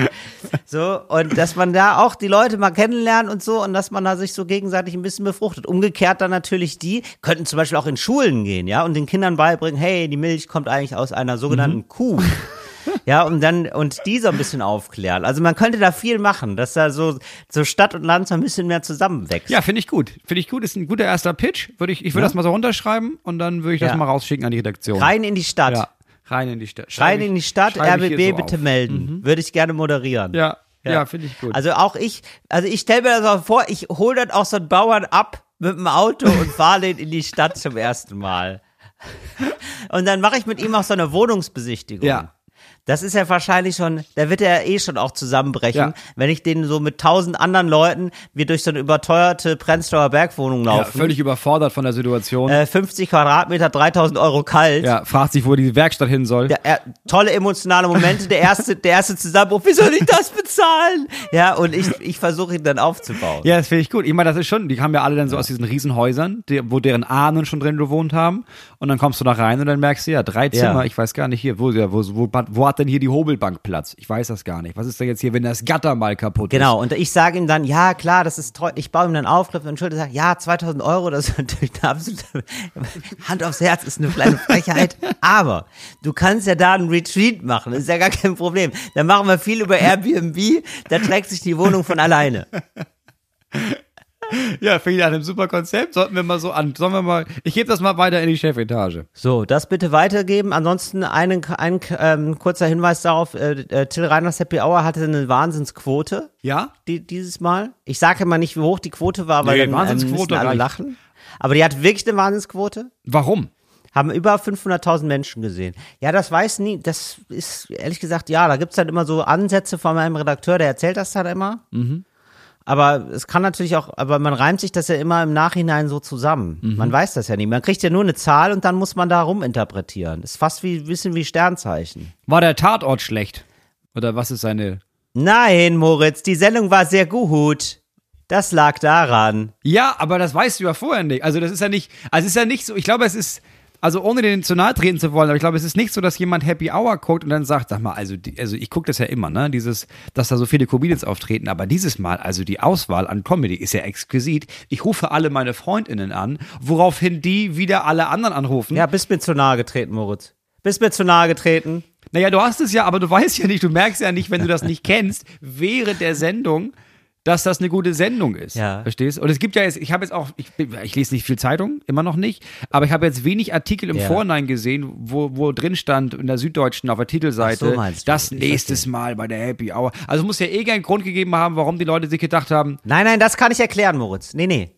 So, und dass man da auch die Leute mal kennenlernt und so und dass man da sich so gegenseitig ein bisschen befruchtet. Umgekehrt dann natürlich die, könnten zum Beispiel auch in Schulen gehen, ja, und den Kindern beibringen, hey, die Milch kommt eigentlich aus einer sogenannten Mhm. Kuh. Ja, und dann, und die so ein bisschen aufklären. Also man könnte da viel machen, dass da so, so Stadt und Land so ein bisschen mehr zusammenwächst. Ja, finde ich gut. Finde ich gut. Ist ein guter erster Pitch. Würde ich, ich würde das mal so runterschreiben und dann würde ich das Ja. mal rausschicken an die Redaktion. Rein in die Stadt. Ja. Rein in die Stadt. Rein in die Stadt, RBB so bitte auf. melden. Würde ich gerne moderieren. Ja, ja, finde ich gut. Also auch ich, also ich stelle mir das auch vor, ich hole dann auch so einen Bauern ab mit dem Auto und fahre den in die Stadt zum ersten Mal. Und dann mache ich mit ihm auch so eine Wohnungsbesichtigung. Ja. Das ist ja wahrscheinlich schon, da wird er eh schon auch zusammenbrechen, Ja. wenn ich den so mit tausend anderen Leuten, wir durch so eine überteuerte Prenzlauer Bergwohnung ja, laufen. völlig überfordert von der Situation. äh, 50 Quadratmeter, 3000 Euro kalt. ja, fragt sich, wo die Werkstatt hin soll. Ja, er, tolle emotionale Momente, der erste, der erste Zusammenbruch, wie soll ich das bezahlen? Ja, und ich, ich versuche ihn dann aufzubauen. Ja, das finde ich gut. Ich meine, das ist schon, die kamen ja alle dann so aus diesen Riesenhäusern, die, wo deren Ahnen schon drin gewohnt haben. Und dann kommst du da rein und dann merkst du, ja, drei Zimmer, ich weiß gar nicht hier, wo, ja, wo, wo, wo hat denn hier die Hobelbank Platz? Ich weiß das gar nicht. Was ist denn jetzt hier, wenn das Gatter mal kaputt Genau, und ich sage ihm dann, ja klar, das ist toll. Ich baue ihm dann auf, klopfe und Schulter, sage, ja, 2000 Euro, das ist natürlich eine absolute, Hand aufs Herz, ist eine kleine Frechheit. Aber du kannst ja da einen Retreat machen, das ist ja gar kein Problem. Dann machen wir viel über Airbnb, da trägt sich die Wohnung von alleine. Ja, finde ich nach einem super Konzept. Sollten wir mal so an, sollen wir mal, ich gebe das mal weiter in die Chefetage. So, das bitte weitergeben. Ansonsten einen, ein ähm, kurzer Hinweis darauf, äh, äh, Till Reiners Happy Hour hatte eine Wahnsinnsquote Ja? die, dieses Mal. Ich sage immer nicht, wie hoch die Quote war, weil Nee, dann ähm, Wahnsinnsquote müssen alle reicht. lachen. Aber die hat wirklich eine Wahnsinnsquote. Warum? Haben über 500.000 Menschen gesehen. Ja, das weiß nie, das ist ehrlich gesagt, ja, da gibt's dann immer so Ansätze von meinem Redakteur, der erzählt das dann immer. Mhm. Aber es kann natürlich auch, aber man reimt sich das ja immer im Nachhinein so zusammen. Mhm. Man weiß das ja nicht. Man kriegt ja nur eine Zahl und dann muss man da ruminterpretieren. Ist fast wie, bisschen wie Sternzeichen. War der Tatort schlecht? Oder was ist seine, Nein, Moritz, die Sendung war sehr gut. Das lag daran. Ja, aber das weißt du ja vorher nicht. Also das ist ja nicht, also es ist ja nicht so, ich glaube, es ist, also ohne den zu nahe treten zu wollen, aber ich glaube, es ist nicht so, dass jemand Happy Hour guckt und dann sagt, sag mal, also, die, also ich gucke das ja immer, ne, dieses, dass da so viele Comedians auftreten, aber dieses Mal, also die Auswahl an Comedy ist ja exquisit. Ich rufe alle meine FreundInnen an, woraufhin die wieder alle anderen anrufen. Ja, bist mir zu nahe getreten, Moritz. Bist mir zu nahe getreten. Naja, du hast es ja, aber du weißt ja nicht, du merkst ja nicht, wenn du das nicht kennst, während der Sendung, dass das eine gute Sendung ist. Ja. Verstehst? Und es gibt ja jetzt, ich habe jetzt auch, ich, ich lese nicht viel Zeitung, immer noch nicht, aber ich habe jetzt wenig Artikel im Ja. Vorhinein gesehen, wo, wo drin stand in der Süddeutschen auf der Titelseite, so, du. das Ich nächstes Mal bei der Happy Hour. Also muss ja eh keinen Grund gegeben haben, warum die Leute sich gedacht haben, Nein, nein, das kann ich erklären, Moritz. Nee, nee.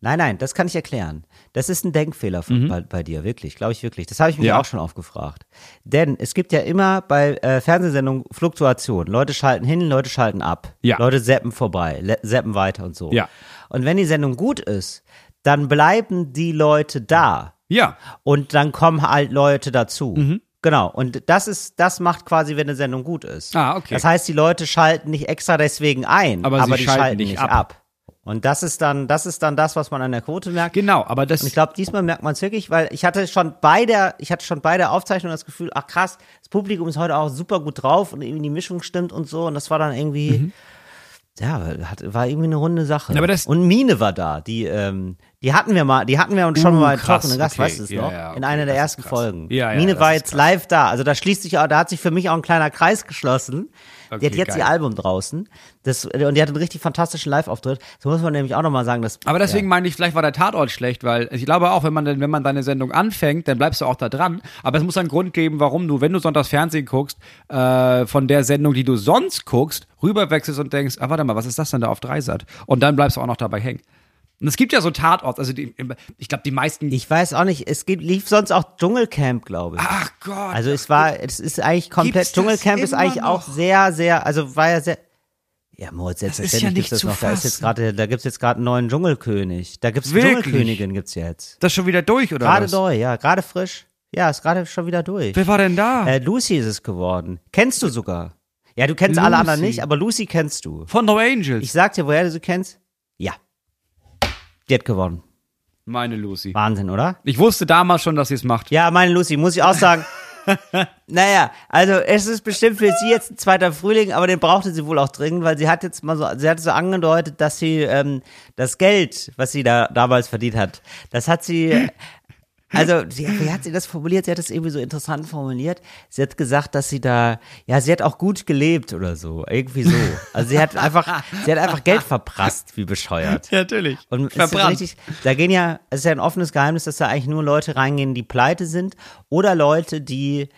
Nein, nein, das kann ich erklären. Das ist ein Denkfehler von, bei, bei dir, wirklich, glaube ich wirklich. Das habe ich mich Mhm. Ja. auch schon oft gefragt. Denn es gibt ja immer bei äh, Fernsehsendungen Fluktuation. Leute schalten hin, Leute schalten ab. Ja. Leute zappen vorbei, zappen weiter und so. Ja. Und wenn die Sendung gut ist, dann bleiben die Leute da. Ja. Und dann kommen halt Leute dazu. Mhm. Genau. Und das ist, das macht quasi, wenn eine Sendung gut ist. Ah, okay. Das heißt, die Leute schalten nicht extra deswegen ein, Aber aber, sie die schalten schalten nicht nicht ab. ab. Und das ist dann, das ist dann das, was man an der Quote merkt. Genau, aber das. Und ich glaube, diesmal merkt man es wirklich, weil ich hatte schon bei der, ich hatte schon bei der Aufzeichnung das Gefühl, ach krass, das Publikum ist heute auch super gut drauf und irgendwie die Mischung stimmt und so. Und das war dann irgendwie, ja, hat, war irgendwie eine runde Sache. Mhm. Aber das- und Mine war da, die, ähm, die hatten wir mal, die hatten wir uns schon Uh, mal getroffen, Gast, okay. weißt du es Ja, noch? ja, In okay, einer der ersten krass. Folgen. Ja, ja, Mine war jetzt live da, also da schließt sich auch, da hat sich für mich auch ein kleiner Kreis geschlossen. Die Okay, hat jetzt geil. ihr Album draußen. Das, und die hat einen richtig fantastischen Live-Auftritt. So muss man nämlich auch nochmal sagen, dass. Aber deswegen meine ich, vielleicht war der Tatort schlecht, weil ich glaube auch, wenn man, wenn man deine Sendung anfängt, dann bleibst du auch da dran. Aber es muss einen Grund geben, warum du, wenn du sonntags Fernsehen guckst, äh, von der Sendung, die du sonst guckst, rüberwechselst und denkst, ah, warte mal, was ist das denn da auf Dreisat? Und dann bleibst du auch noch dabei hängen. Und es gibt ja so Tatorts, also die, ich glaube, die meisten. Ich weiß auch nicht, es gibt, lief sonst auch Dschungelcamp, glaube ich. ach Gott. Also es war, es ist eigentlich komplett, Gibt's das Dschungelcamp ist eigentlich auch noch? sehr, sehr, also war ja sehr, ja, Moritz, ist selbstverständlich ja gibt's nicht das zu noch. Da ist jetzt gerade, da gibt's jetzt gerade einen neuen Dschungelkönig. Da gibt's eine Wirklich? Dschungelkönigin gibt's jetzt. das schon wieder durch, oder Gerade was? neu, ja, gerade frisch. Ja, ist gerade schon wieder durch. Wer war denn da? Äh, Lucy ist es geworden. Kennst du sogar. Ja, du kennst alle anderen Lucy. nicht, aber Lucy kennst du. Von No Angels. Ich sag dir, woher du sie kennst? Die hat gewonnen. Meine Lucy. Wahnsinn, oder? Ich wusste damals schon, dass sie es macht. Ja, meine Lucy, muss ich auch sagen. naja, also es ist bestimmt für sie jetzt ein zweiter Frühling, aber den brauchte sie wohl auch dringend, weil sie hat jetzt mal so, sie hat so angedeutet, dass sie ähm, das Geld, was sie da damals verdient hat, das hat sie, also sie, wie hat sie das formuliert? Sie hat das irgendwie so interessant formuliert. Sie hat gesagt, dass sie da, ja, sie hat auch gut gelebt oder so, irgendwie so. Also sie hat einfach, sie hat einfach Geld verprasst, wie bescheuert. Ja, natürlich. Und es ist richtig, da gehen ja, es ist ja ein offenes Geheimnis, dass da eigentlich nur Leute reingehen, die pleite sind oder Leute, die,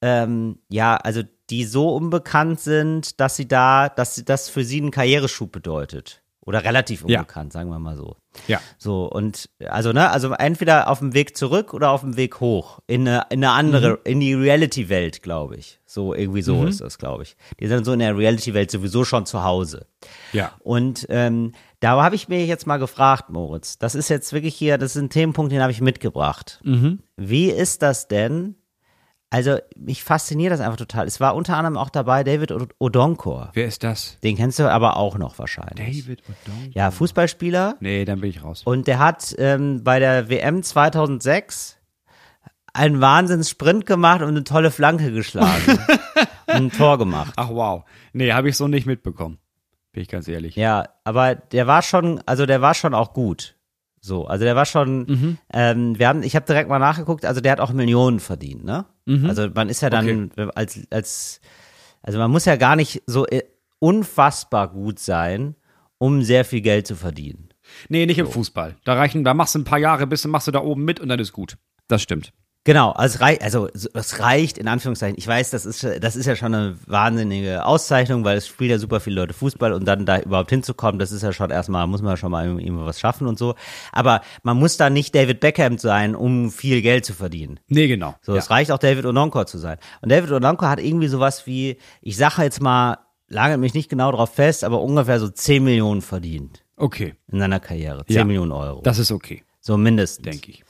ähm, ja, also die so unbekannt sind, dass sie da, dass sie das für sie einen Karriereschub bedeutet. Oder relativ Ja. unbekannt, sagen wir mal so. Ja. So, und also, ne, also entweder auf dem Weg zurück oder auf dem Weg hoch. In eine, in eine andere, Mhm. in die Reality-Welt, glaube ich. So, irgendwie so ist das, glaube ich. Die sind so in der Reality-Welt sowieso schon zu Hause. Ja. Und ähm, da habe ich mir jetzt mal gefragt, Moritz, das ist jetzt wirklich hier, das ist ein Themenpunkt, den habe ich mitgebracht. Mhm. Wie ist das denn? Also, mich fasziniert das einfach total. Es war unter anderem auch dabei David Odonkor. Wer ist das? Den kennst du aber auch noch wahrscheinlich. David O'Donnell. Ja, Fußballspieler. Nee, dann bin ich raus. Und der hat ähm, bei der WM 2006 einen Wahnsinnssprint gemacht und eine tolle Flanke geschlagen. und ein Tor gemacht. Ach wow. Nee, habe ich so nicht mitbekommen. Bin ich ganz ehrlich. Ja, aber der war schon, also der war schon auch gut. So, also der war schon, Mhm. ähm, wir haben, ich habe direkt mal nachgeguckt, also der hat auch Millionen verdient, ne? Mhm. Also man ist ja dann als, als, also man muss ja gar nicht so äh, unfassbar gut sein, um sehr viel Geld zu verdienen. Nee, nicht im Fußball. Da reichen, da machst du ein paar Jahre, bis du machst du da oben mit und dann ist gut. Das stimmt. Genau, also es reicht, also es reicht in Anführungszeichen. Ich weiß, das ist das ist ja schon eine wahnsinnige Auszeichnung, weil es spielen ja super viele Leute Fußball und dann da überhaupt hinzukommen, das ist ja schon erstmal muss man schon mal irgendwie was schaffen und so. Aber man muss da nicht David Beckham sein, um viel Geld zu verdienen. Nee, genau. So, ja. es reicht auch David Ononkor zu sein. Und David Ononkor hat irgendwie sowas wie, ich sage jetzt mal, lagert mich nicht genau drauf fest, aber ungefähr so 10 Millionen verdient Okay. in seiner Karriere. 10 Ja. Millionen Euro. Das ist okay, so mindestens. denke ich.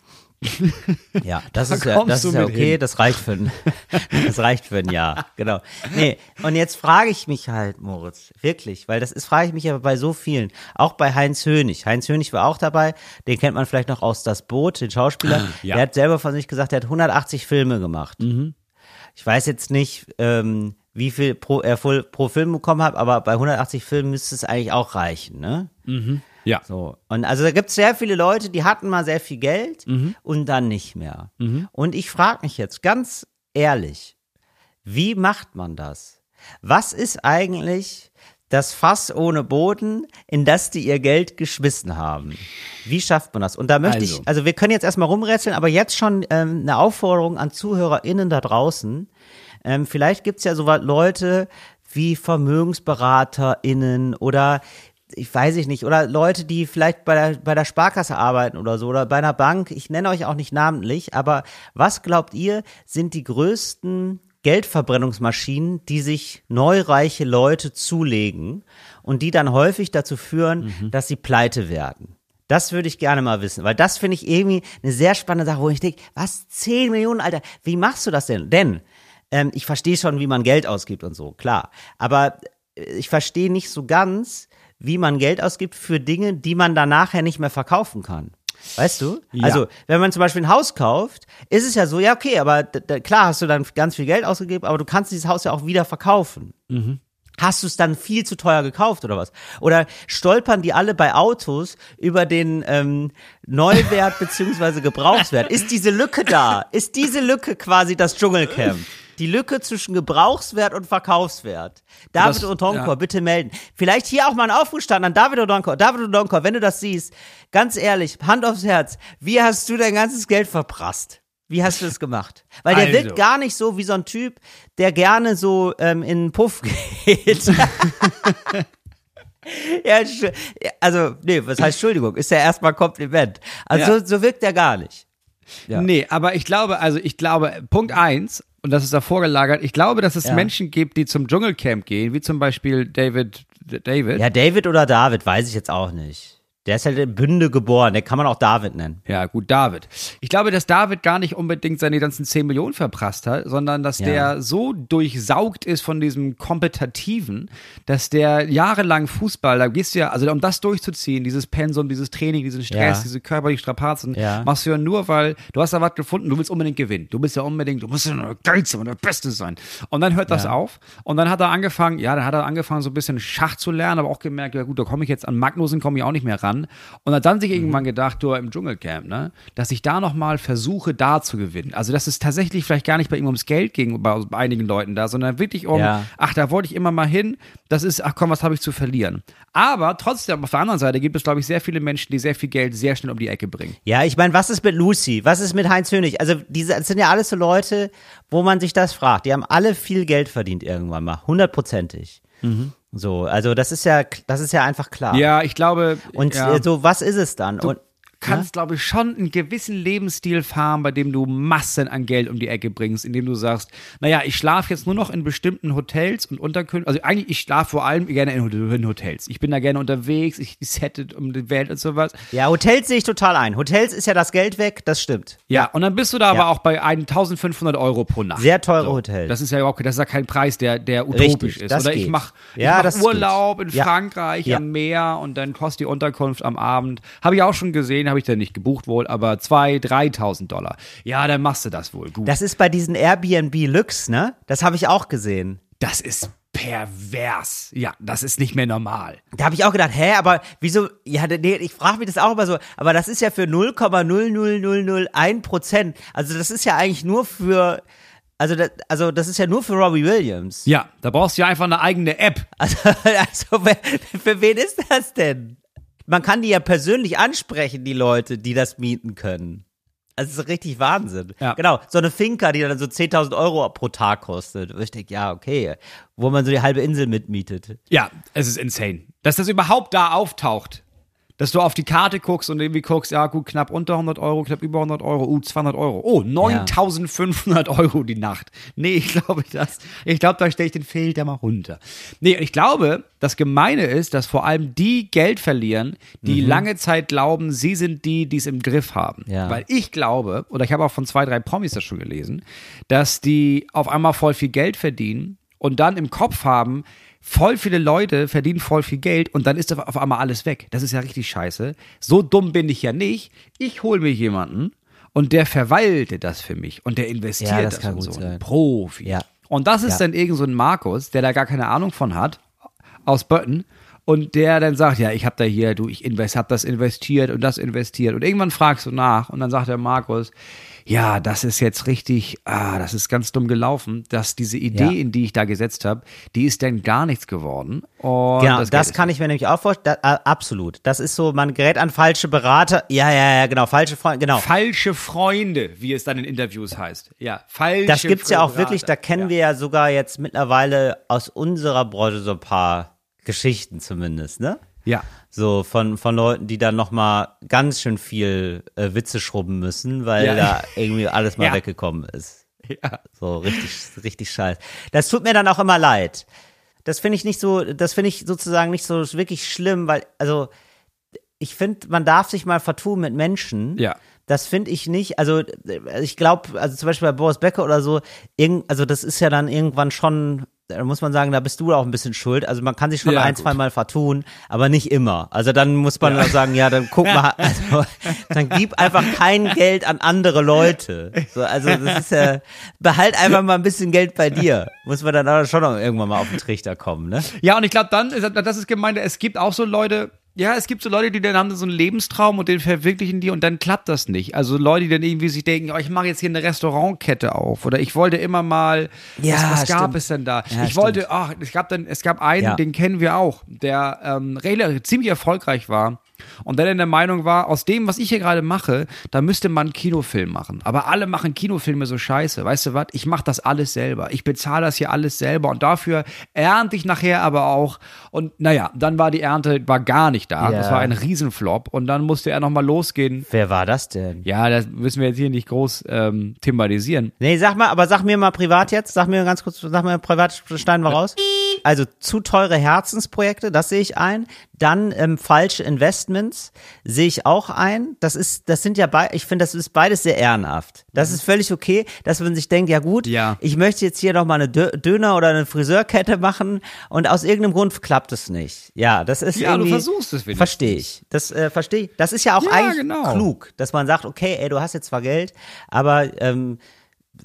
Ja, das Da ist ja, das ist ja okay, hin. das reicht für ein, das reicht für ein Jahr, genau. Nee, und jetzt frage ich mich halt, Moritz, wirklich, weil das ist, frage ich mich aber bei so vielen, auch bei Heinz Hönig. Heinz Hönig war auch dabei, den kennt man vielleicht noch aus Das Boot, den Schauspieler. Ja. Der hat selber von sich gesagt, er hat 180 Filme gemacht. Ich weiß jetzt nicht, ähm, wie viel pro, er voll, pro Film bekommen hat, aber bei 180 Filmen müsste es eigentlich auch reichen, ne? Ja. So. Und also da gibt es sehr viele Leute, die hatten mal sehr viel Geld Mhm. und dann nicht mehr. Und ich frage mich jetzt ganz ehrlich, wie macht man das? Was ist eigentlich das Fass ohne Boden, in das die ihr Geld geschmissen haben? Wie schafft man das? Und da möchte Also. ich, also wir können jetzt erstmal rumrätseln, aber jetzt schon ähm, eine Aufforderung an ZuhörerInnen da draußen. Ähm, vielleicht gibt's ja so Leute wie VermögensberaterInnen oder ich weiß ich nicht, oder Leute, die vielleicht bei der, bei der Sparkasse arbeiten oder so, oder bei einer Bank, ich nenne euch auch nicht namentlich, aber was glaubt ihr, sind die größten Geldverbrennungsmaschinen, die sich neureiche Leute zulegen und die dann häufig dazu führen, Mhm. dass sie pleite werden? Das würde ich gerne mal wissen, weil das finde ich irgendwie eine sehr spannende Sache, wo ich denke, was, 10 Millionen, Alter, wie machst du das denn? Denn ähm, ich verstehe schon, wie man Geld ausgibt und so, klar. Aber äh, ich verstehe nicht so ganz, wie man Geld ausgibt für Dinge, die man dann nachher nicht mehr verkaufen kann. Weißt du? Ja. Also, wenn man zum Beispiel ein Haus kauft, ist es ja so, ja, okay, aber klar hast du dann ganz viel Geld ausgegeben, aber du kannst dieses Haus ja auch wieder verkaufen. Hast du es dann viel zu teuer gekauft oder was? Oder stolpern die alle bei Autos über den ähm, Neuwert beziehungsweise Gebrauchswert? Ist diese Lücke da? Ist diese Lücke quasi das Dschungelcamp? Die Lücke zwischen Gebrauchswert und Verkaufswert. David Das- Odonkor, ja. bitte melden. Vielleicht hier auch mal ein Aufruf starten an David Odonkor. David Odonkor, wenn du das siehst, ganz ehrlich, Hand aufs Herz, wie hast du dein ganzes Geld verprasst? Wie hast du das gemacht? Weil der Also. wirkt gar nicht so wie so ein Typ, der gerne so ähm, in einen Puff geht. ja, also, nee, was heißt Entschuldigung? Ist ja erstmal Kompliment. Also, Ja. so, so wirkt er gar nicht. Ja. Nee, aber ich glaube, also ich glaube, Punkt eins, und das ist davor gelagert, ich glaube, dass es Ja. Menschen gibt, die zum Dschungelcamp gehen, wie zum Beispiel David, David. Ja, David oder David, weiß ich jetzt auch nicht. Der ist halt in Bünde geboren, der kann man auch David nennen. Ja, gut, David. Ich glaube, dass David gar nicht unbedingt seine ganzen 10 Millionen verprasst hat, sondern dass Ja. der so durchsaugt ist von diesem Kompetitiven, dass der jahrelang Fußball, da gehst du ja, also um das durchzuziehen, dieses Pensum, dieses Training, diesen Stress, Ja. diese körperlichen Strapazen, Ja. machst du ja nur, weil du hast da was gefunden, du willst unbedingt gewinnen. Du bist ja unbedingt, du musst ja der Geilste und der Beste sein. Und dann hört das auf und dann hat er angefangen, ja, dann hat er angefangen so ein bisschen Schach zu lernen, aber auch gemerkt, ja gut, da komme ich jetzt an Magnussen, komme ich auch nicht mehr ran. Und hat dann sich irgendwann gedacht, du im Dschungelcamp, ne, dass ich da nochmal versuche, da zu gewinnen. Also, dass es tatsächlich vielleicht gar nicht bei ihm ums Geld ging, bei einigen Leuten da, sondern wirklich um, Ja. ach, da wollte ich immer mal hin, das ist, ach komm, was habe ich zu verlieren. Aber trotzdem, auf der anderen Seite gibt es, glaube ich, sehr viele Menschen, die sehr viel Geld sehr schnell um die Ecke bringen. Ja, ich meine, was ist mit Lucy? Was ist mit Heinz Hönig? Also, diese, das sind ja alles so Leute, wo man sich das fragt. Die haben alle viel Geld verdient irgendwann mal. Hundertprozentig. So, also das ist ja, das ist ja einfach klar. Ja, ich glaube. Und ja. äh, so, was ist es dann? Und, kannst, glaube ich, schon einen gewissen Lebensstil fahren, bei dem du Massen an Geld um die Ecke bringst, indem du sagst, naja, ich schlafe jetzt nur noch in bestimmten Hotels und Unterkünften. Also eigentlich, ich schlafe vor allem gerne in, Hot- in Hotels. Ich bin da gerne unterwegs, ich sette um die Welt und sowas. ja, Hotels sehe ich total ein. Hotels ist ja das Geld weg, das stimmt. Ja, und dann bist du da Ja. aber auch bei 1500 Euro pro Nacht. Sehr teure Hotels. Das ist ja überhaupt, das ist ja kein Preis, der, der utopisch Richtig, ist. das Oder ich geht. mache Ja, mach Urlaub geht. in Ja. Frankreich Ja. am Meer und dann kostet die Unterkunft am Abend. Habe ich auch schon gesehen, habe ich dann nicht gebucht wohl, aber 2.000, 3.000 Dollar. Ja, dann machst du das wohl. Gut. Das ist bei diesen Airbnb Lux, ne? Das habe ich auch gesehen. Das ist pervers. Ja, das ist nicht mehr normal. Da habe ich auch gedacht, hä, aber wieso? Ja, nee, ich frage mich das auch immer so, aber das ist ja für 0,00001 Prozent. Also das ist ja eigentlich nur für, also das, also das ist ja nur für Robbie Williams. Ja, da brauchst du ja einfach eine eigene App. Also, also wer- für wen ist das denn? Man kann die ja persönlich ansprechen, die Leute, die das mieten können. Also das ist richtig Wahnsinn. Ja. Genau, so eine Finca, die dann so 10.000 Euro pro Tag kostet. Und ich denke, ja, okay, wo man so die halbe Insel mitmietet. Ja, es ist insane. Dass das überhaupt da auftaucht. Dass du auf die Karte guckst und irgendwie guckst, ja gut, knapp unter 100 Euro, knapp über 100 Euro, uh, 200 Euro. Oh, 9500 Euro die Nacht. Nee, ich glaube das. Ich glaube, da stelle ich den Filter mal runter. Nee, ich glaube, das Gemeine ist, dass vor allem die Geld verlieren, die lange Zeit glauben, sie sind die, die es im Griff haben. Ja. Weil ich glaube, oder ich habe auch von zwei, drei Promis das schon gelesen, dass die auf einmal voll viel Geld verdienen und dann im Kopf haben, voll viele Leute verdienen voll viel Geld und dann ist auf einmal alles weg. Das ist ja richtig scheiße. So dumm bin ich ja nicht. Ich hole mir jemanden und der verwaltet das für mich und der investiert Ja, das das, kann und gut so. sein. Ein Profi. Ja. Und das ist Ja. dann irgend so ein Markus, der da gar keine Ahnung von hat, aus Bötten. Und der dann sagt, ja, ich habe da hier, du, ich invest, hab das investiert und das investiert. Und irgendwann fragst du nach und dann sagt der Markus, ja, das ist jetzt richtig, ah, das ist ganz dumm gelaufen, dass diese Idee, Ja. in die ich da gesetzt habe, die ist dann gar nichts geworden. Und Genau, das, das, kann ich mir nämlich auch vorstellen. Da, absolut. Das ist so, man gerät an falsche Berater. Ja, ja, ja, genau, falsche Freunde, genau. falsche Freunde, wie es dann in Interviews heißt. Ja, falsche Das gibt's ja auch Berater. wirklich, da kennen ja. wir ja sogar jetzt mittlerweile aus unserer Branche so ein paar Geschichten zumindest, ne? Ja. So von, von Leuten, die dann nochmal ganz schön viel äh, Witze schrubben müssen, weil Ja. da irgendwie alles mal Ja. weggekommen ist. Ja. So richtig, richtig scheiße. Das tut mir dann auch immer leid. Das finde ich nicht so, das finde ich sozusagen nicht so wirklich schlimm, weil, also, ich finde, man darf sich mal vertun mit Menschen. Ja. Das finde ich nicht. Also, äh, ich glaube, also zum Beispiel bei Boris Becker oder so, also das ist ja dann irgendwann schon, da muss man sagen, da bist du auch ein bisschen schuld. Also man kann sich schon Ja, ein, gut. zwei Mal vertun, aber nicht immer. Also dann muss man auch sagen, ja, dann guck mal, also, dann gib einfach kein Geld an andere Leute. So, also das ist ja, behalt einfach mal ein bisschen Geld bei dir. Muss man dann auch schon irgendwann mal auf den Trichter kommen, ne? Ja, und ich glaube, dann, ist- das ist gemeint, es gibt auch so Leute, ja, es gibt so Leute, die dann haben so einen Lebenstraum und den verwirklichen die und dann klappt das nicht. Also Leute, die dann irgendwie sich denken, oh, ich mache jetzt hier eine Restaurantkette auf oder ich wollte immer mal, Ja, was, was gab stimmt. es denn da? Ja, ich wollte, ach, es gab dann, es gab einen, Ja. den kennen wir auch, der ähm, ziemlich erfolgreich war und der dann der Meinung war, aus dem, was ich hier gerade mache, da müsste man einen Kinofilm machen. Aber alle machen Kinofilme so scheiße. Weißt du was? Ich mache das alles selber. Ich bezahle das hier alles selber und dafür ernte ich nachher aber auch. Und naja, dann war die Ernte war gar nicht da. Ja. Das war ein Riesenflop. Und dann musste er nochmal losgehen. Wer war das denn? Ja, das müssen wir jetzt hier nicht groß ähm, thematisieren. Nee, sag mal, aber sag mir mal privat jetzt, sag mir ganz kurz, sag mir privat, schneiden wir raus. Also zu teure Herzensprojekte, das sehe ich ein. Dann ähm, falsche Investments sehe ich auch ein. Das ist, das sind ja bei, ich finde, das ist beides sehr ehrenhaft. Das ist völlig okay, dass man sich denkt, ja gut, Ja. ich möchte jetzt hier noch mal eine Dö Döner oder eine Friseurkette machen und aus irgendeinem Grund klappt es nicht. Ja, das ist Ja, du irgendwie. versuchst es wenigstens. Verstehe ich. Das äh, verstehe ich. Das ist ja auch Ja, eigentlich genau. klug, dass man sagt, okay, ey, du hast jetzt zwar Geld, aber ähm,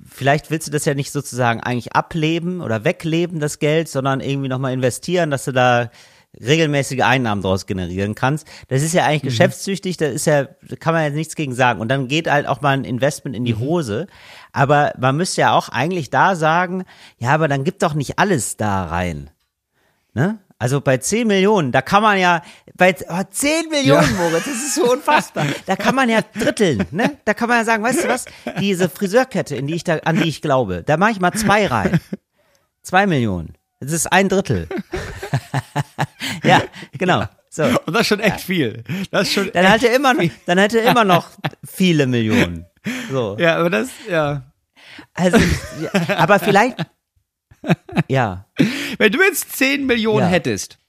vielleicht willst du das ja nicht sozusagen eigentlich ableben oder wegleben, das Geld, sondern irgendwie nochmal investieren, dass du da regelmäßige Einnahmen daraus generieren kannst. Das ist ja eigentlich geschäftstüchtig, da ist ja, da kann man ja nichts gegen sagen. Und dann geht halt auch mal ein Investment in die Hose. Aber man müsste ja auch eigentlich da sagen, ja, aber dann gib doch nicht alles da rein. Ne? Also bei 10 Millionen, da kann man ja, bei oh, 10 Millionen, Ja. Moritz, das ist so unfassbar. Da kann man ja dritteln, ne? Da kann man ja sagen, weißt du was, diese Friseurkette, in die ich da, an die ich glaube, da mache ich mal zwei rein. Zwei Millionen. Das ist ein Drittel. ja, genau. So. Und das ist schon echt viel. Das ist schon Dann hat er immer noch, dann hat er immer noch viele Millionen. So. Ja, aber das, ja. Also, ja, aber vielleicht, ja. Wenn du jetzt 10 Millionen Ja. hättest,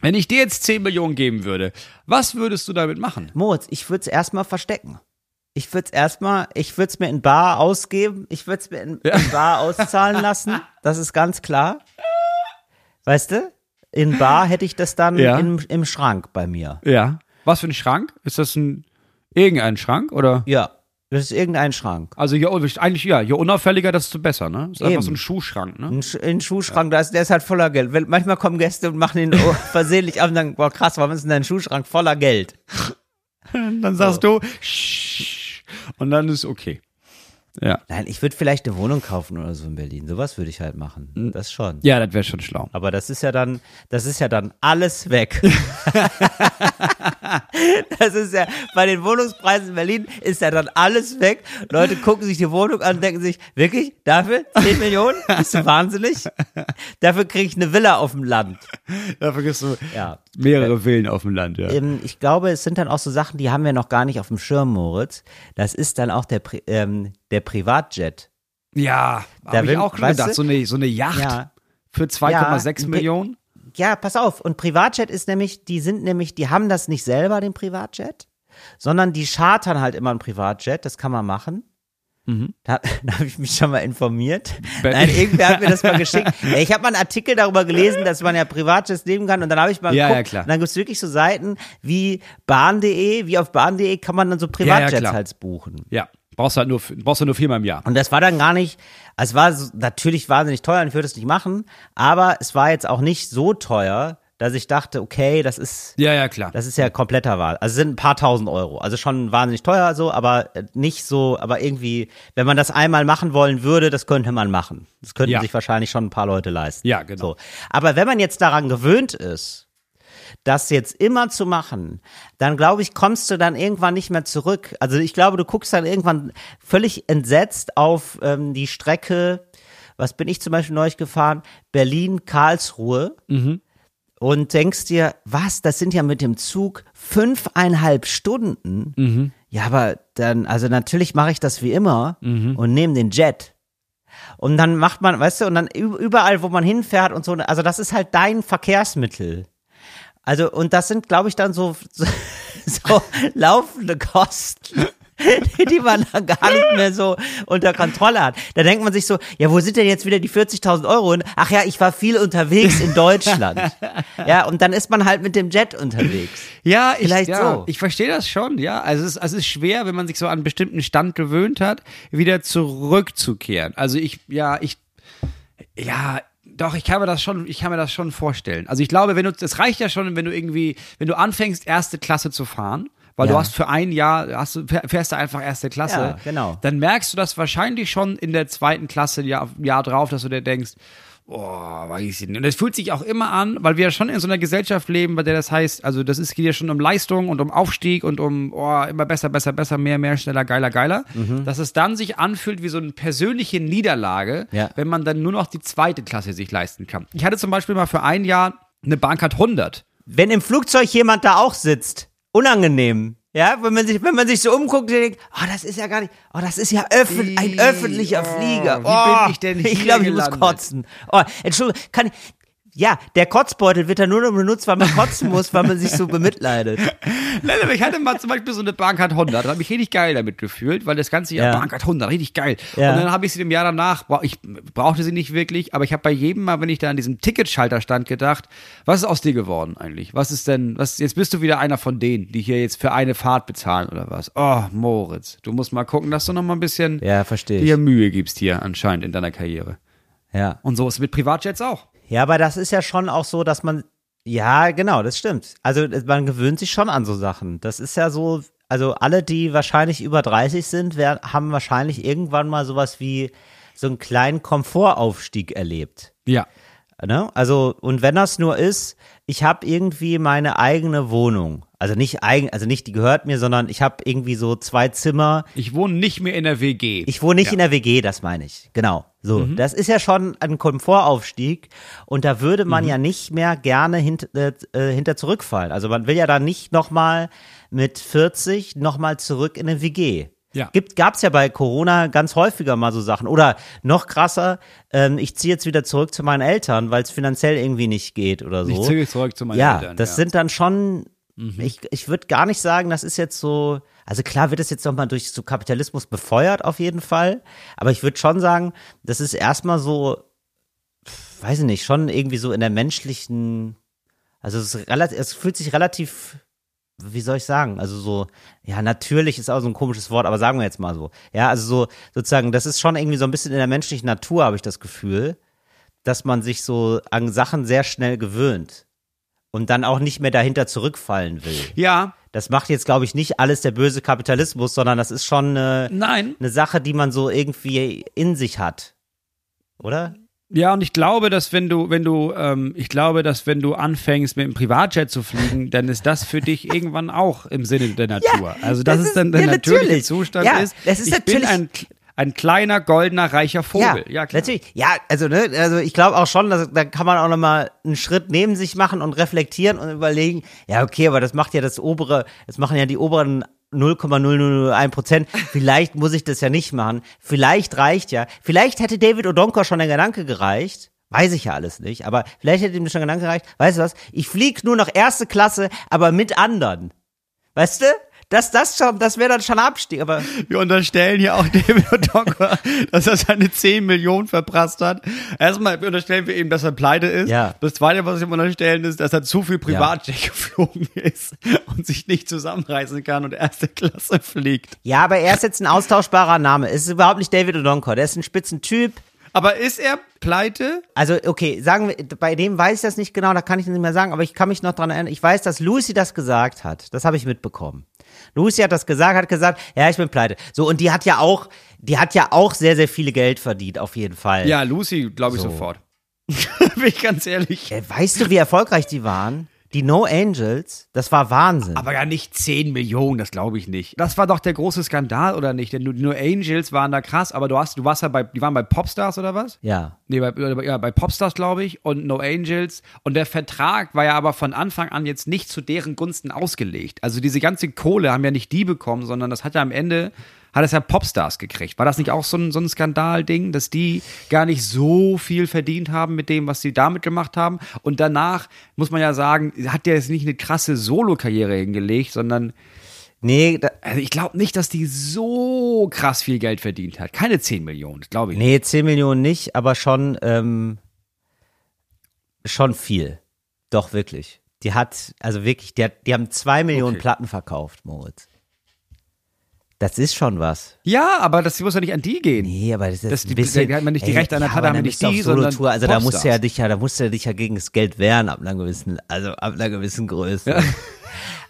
wenn ich dir jetzt 10 Millionen geben würde, was würdest du damit machen? Moritz, ich würde es erstmal verstecken. Ich würde es erstmal, ich würde es mir in Bar ausgeben, ich würde es mir in, in Bar auszahlen lassen, das ist ganz klar. Weißt du? In Bar hätte ich das dann Ja. im, im Schrank bei mir. Ja. Was für ein Schrank? Ist das ein irgendein Schrank oder? Ja, das ist irgendein Schrank. Also ja, eigentlich ja, je unauffälliger, desto besser, ne? Ist einfach Eben. so ein Schuhschrank, ne? Ein, Sch ein Schuhschrank, da ist, der ist halt voller Geld. Wenn, manchmal kommen Gäste und machen ihn oh, versehentlich ab und sagen, boah krass, warum ist denn dein Schuhschrank voller Geld? Dann sagst du Shh, und dann ist okay. Ja. Nein, ich würde vielleicht eine Wohnung kaufen oder so in Berlin. Sowas würde ich halt machen. Das schon. Ja, das wäre schon schlau. Aber das ist ja dann, das ist ja dann alles weg. das ist ja, bei den Wohnungspreisen in Berlin ist ja dann alles weg. Leute gucken sich die Wohnung an und denken sich, wirklich? Dafür? 10 Millionen? Bist du wahnsinnig? Dafür kriege ich eine Villa auf dem Land. Da vergisst du Ja. Mehrere Villen auf dem Land, ja. Ähm, ich glaube, es sind dann auch so Sachen, die haben wir noch gar nicht auf dem Schirm, Moritz. Das ist dann auch der, Pri ähm, der Privatjet. Ja, Da habe ich auch schon gedacht, du? so eine, so eine Yacht Ja. für 2,6 Ja, Millionen. Ja, pass auf. Und Privatjet ist nämlich, die sind nämlich, die haben das nicht selber, den Privatjet, sondern die chartern halt immer ein Privatjet. Das kann man machen. Da, da habe ich mich schon mal informiert. Be- Nein, irgendwer hat mir das mal geschickt. Ja, Ich habe mal einen Artikel darüber gelesen, dass man ja Privatjets nehmen kann und dann habe ich mal Ja, geguckt. ja, klar. Und dann gibt's wirklich so Seiten wie bahn.de, wie auf bahn.de kann man dann so ja, Privatjets klar. halt buchen. Ja, brauchst halt nur, brauchst du nur viermal im Jahr. Und das war dann gar nicht, also es war natürlich wahnsinnig teuer und ich würde es nicht machen, aber es war jetzt auch nicht so teuer, dass ich dachte, okay, das ist, Ja, ja, klar. das ist ja kompletter Wahl. Also sind ein paar tausend Euro. Also schon wahnsinnig teuer so, aber äh, nicht so, aber irgendwie, wenn man das einmal machen wollen würde, das könnte man machen. Das könnten Ja. sich wahrscheinlich schon ein paar Leute leisten. Ja, genau. So. Aber wenn man jetzt daran gewöhnt ist, das jetzt immer zu machen, dann glaube ich, kommst du dann irgendwann nicht mehr zurück. Also ich glaube, du guckst dann irgendwann völlig entsetzt auf ähm, die Strecke, was bin ich zum Beispiel neulich gefahren, Berlin-Karlsruhe. Und denkst dir, was, das sind ja mit dem Zug fünfeinhalb Stunden. Mhm. Ja, aber dann, also natürlich mache ich das wie immer und nehme den Jet. Und dann macht man, weißt du, und dann überall, wo man hinfährt und so, also das ist halt dein Verkehrsmittel. Also, und das sind, glaube ich, dann so, so, so laufende Kosten, die man dann gar nicht mehr so unter Kontrolle hat. Da denkt man sich so, ja, wo sind denn jetzt wieder die 40.000 Euro? hin? Ach ja, ich war viel unterwegs in Deutschland. ja, und dann ist man halt mit dem Jet unterwegs. Ja, ich, Vielleicht ja, so. ich verstehe das schon, ja. Also es, ist, also es ist schwer, wenn man sich so an einen bestimmten Stand gewöhnt hat, wieder zurückzukehren. Also ich, ja, ich, ja, doch, ich kann mir das schon, ich kann mir das schon vorstellen. Also ich glaube, wenn du, das reicht ja schon, wenn du irgendwie, wenn du anfängst, erste Klasse zu fahren, weil Ja. du hast für ein Jahr, hast du, fährst du einfach erste Klasse. Ja, genau. Dann merkst du das wahrscheinlich schon in der zweiten Klasse, Jahr, Jahr drauf, dass du dir denkst, Oh, weiß ich nicht. Und es fühlt sich auch immer an, weil wir ja schon in so einer Gesellschaft leben, bei der das heißt, also das ist, geht ja schon um Leistung und um Aufstieg und um oh, immer besser, besser, besser, mehr, mehr, schneller, geiler, geiler, dass es dann sich anfühlt wie so eine persönliche Niederlage, Ja. wenn man dann nur noch die zweite Klasse sich leisten kann. Ich hatte zum Beispiel mal für ein Jahr eine Bahncard 100. Wenn im Flugzeug jemand da auch sitzt, unangenehm. Ja, wenn man sich, wenn man sich so umguckt denkt, oh, das ist ja gar nicht, oh, das ist ja öffn, ein öffentlicher oh, Flieger. wie Oh, bin ich denn hier Ich glaube, ich muss kotzen. Oh, Entschuldigung, kann ich, ja, der Kotzbeutel wird dann nur noch benutzt, weil man kotzen muss, weil man sich so bemitleidet. Nein, aber ich hatte mal zum Beispiel so eine Bahncard 100, da habe ich richtig geil damit gefühlt, weil das ganze Jahr Ja. Bahncard 100, richtig geil. Ja. Und dann habe ich sie im Jahr danach, ich brauchte sie nicht wirklich, aber ich habe bei jedem Mal, wenn ich da an diesem Ticketschalter stand, gedacht, was ist aus dir geworden eigentlich? Was ist denn, was, jetzt bist du wieder einer von denen, die hier jetzt für eine Fahrt bezahlen oder was? Oh, Moritz, du musst mal gucken, dass du noch mal ein bisschen Ja, dir. Mühe gibst hier anscheinend in deiner Karriere. Ja. Und so ist es mit Privatjets auch. Ja, aber das ist ja schon auch so, dass man, ja, genau, das stimmt. Also man gewöhnt sich schon an so Sachen. Das ist ja so, also alle, die wahrscheinlich über 30 sind, wer, haben wahrscheinlich irgendwann mal sowas wie so einen kleinen Komfortaufstieg erlebt. Ja. Ne? Also, und wenn das nur ist, ich habe irgendwie meine eigene Wohnung. Also nicht eigen, also nicht die gehört mir, sondern ich habe irgendwie so zwei Zimmer. Ich wohne nicht mehr in der WG. Ich wohne nicht Ja. in der WG, das meine ich. Genau. So, Mhm. das ist ja schon ein Komfortaufstieg und da würde man Mhm. ja nicht mehr gerne hint, äh, äh, hinter zurückfallen. Also man will ja dann nicht nochmal mit 40 nochmal zurück in eine WG. Ja. Gibt, gab's ja bei Corona ganz häufiger mal so Sachen. Oder noch krasser, ähm, ich ziehe jetzt wieder zurück zu meinen Eltern, weil es finanziell irgendwie nicht geht oder so. Ich ziehe zurück zu meinen ja, Eltern. das ja. sind dann schon, Mhm. ich, ich würde gar nicht sagen, das ist jetzt so, also klar wird es jetzt nochmal durch so Kapitalismus befeuert auf jeden Fall, aber ich würde schon sagen, das ist erstmal so, weiß ich nicht, schon irgendwie so in der menschlichen, also es, relativ, es fühlt sich relativ, wie soll ich sagen, also so, ja, natürlich ist auch so ein komisches Wort, aber sagen wir jetzt mal so, ja, also so, sozusagen, das ist schon irgendwie so ein bisschen in der menschlichen Natur, habe ich das Gefühl, dass man sich so an Sachen sehr schnell gewöhnt und dann auch nicht mehr dahinter zurückfallen will. ja, Das macht jetzt, glaube ich, nicht alles der böse Kapitalismus, sondern das ist schon eine, nein. eine Sache, die man so irgendwie in sich hat. Oder? Ja, und ich glaube, dass wenn du, wenn du, ähm, ich glaube, dass wenn du anfängst mit einem Privatjet zu fliegen, dann ist das für dich irgendwann auch im Sinne der Natur. also das, das ist ist- dann der ja, natürliche natürlich. Zustand Ja, ist. das ist ich bin natürlich- ein, ein kleiner goldener reicher Vogel. Ja, klar. natürlich. Ja, also ne, also ich glaube auch schon, dass, da kann man auch noch mal einen Schritt neben sich machen und reflektieren und überlegen, ja, okay, aber das macht ja das obere, das machen ja die oberen 0,0001 Prozent. Vielleicht muss ich das ja nicht machen. Vielleicht reicht ja. Vielleicht hätte David Odonkor schon der Gedanke gereicht. Weiß ich ja alles nicht, aber vielleicht hätte ihm schon der Gedanke gereicht. Weißt du was? Ich flieg nur noch erste Klasse, aber mit anderen. Weißt du? Das, das schon, das wäre dann schon Abstieg, aber Wir unterstellen hier auch David Odonkor, dass er seine 10 Millionen verprasst hat. Erstmal unterstellen wir ihm, dass er pleite ist. Ja. Das zweite, was wir ihm unterstellen, ist, dass er zu viel Privatjet geflogen ist und sich nicht zusammenreißen kann und erste Klasse fliegt. Ja, aber er ist jetzt ein austauschbarer Name. Es ist überhaupt nicht David Odonkor. Der ist ein Spitzentyp. Aber ist er pleite? Also, okay, sagen wir, bei dem weiß ich das nicht genau, da kann ich nicht mehr sagen, aber ich kann mich noch dran erinnern. Ich weiß, dass Lucy das gesagt hat. Das habe ich mitbekommen. Lucy hat das gesagt, hat gesagt, ja, ich bin pleite. So, und die hat ja auch, die hat ja auch sehr, sehr viele Geld verdient, auf jeden Fall. Ja, Lucy, glaube ich So. sofort. Bin ich ganz ehrlich. Äh, Weißt du, wie erfolgreich die waren? Die No Angels, das war Wahnsinn. Aber ja nicht 10 Millionen, das glaube ich nicht. Das war doch der große Skandal, oder nicht? Denn nur Angels waren da krass, aber du hast, du warst ja bei, die waren bei Popstars oder was? ja. Nee, bei, ja, bei Popstars, glaube ich, und No Angels. Und der Vertrag war ja aber von Anfang an jetzt nicht zu deren Gunsten ausgelegt. Also diese ganze Kohle haben ja nicht die bekommen, sondern das hat ja am Ende, hat es ja Popstars gekriegt. War das nicht auch so ein, so ein Skandalding, dass die gar nicht so viel verdient haben mit dem, was sie damit gemacht haben? Und danach, muss man ja sagen, hat der jetzt nicht eine krasse Solo-Karriere hingelegt, sondern Nee, da, also ich glaube nicht, dass die so krass viel Geld verdient hat. Keine 10 Millionen, glaube ich nicht. nee, 10 Millionen nicht, aber schon, ähm, schon viel. Doch, wirklich. Die hat, also wirklich, die, hat, die haben zwei Millionen Okay. Platten verkauft, Moritz. Das ist schon was. Ja, aber das muss ja nicht an die gehen. Nee, aber das ist Das- ein die- bisschen. die hat man nicht die Rechte an der Platte, aber haben nicht die, sondern Solo-Tour. Also da musst du Popstars. ja dich ja, da musst du dich ja gegen das Geld wehren ab einer gewissen, also ab einer gewissen Größe.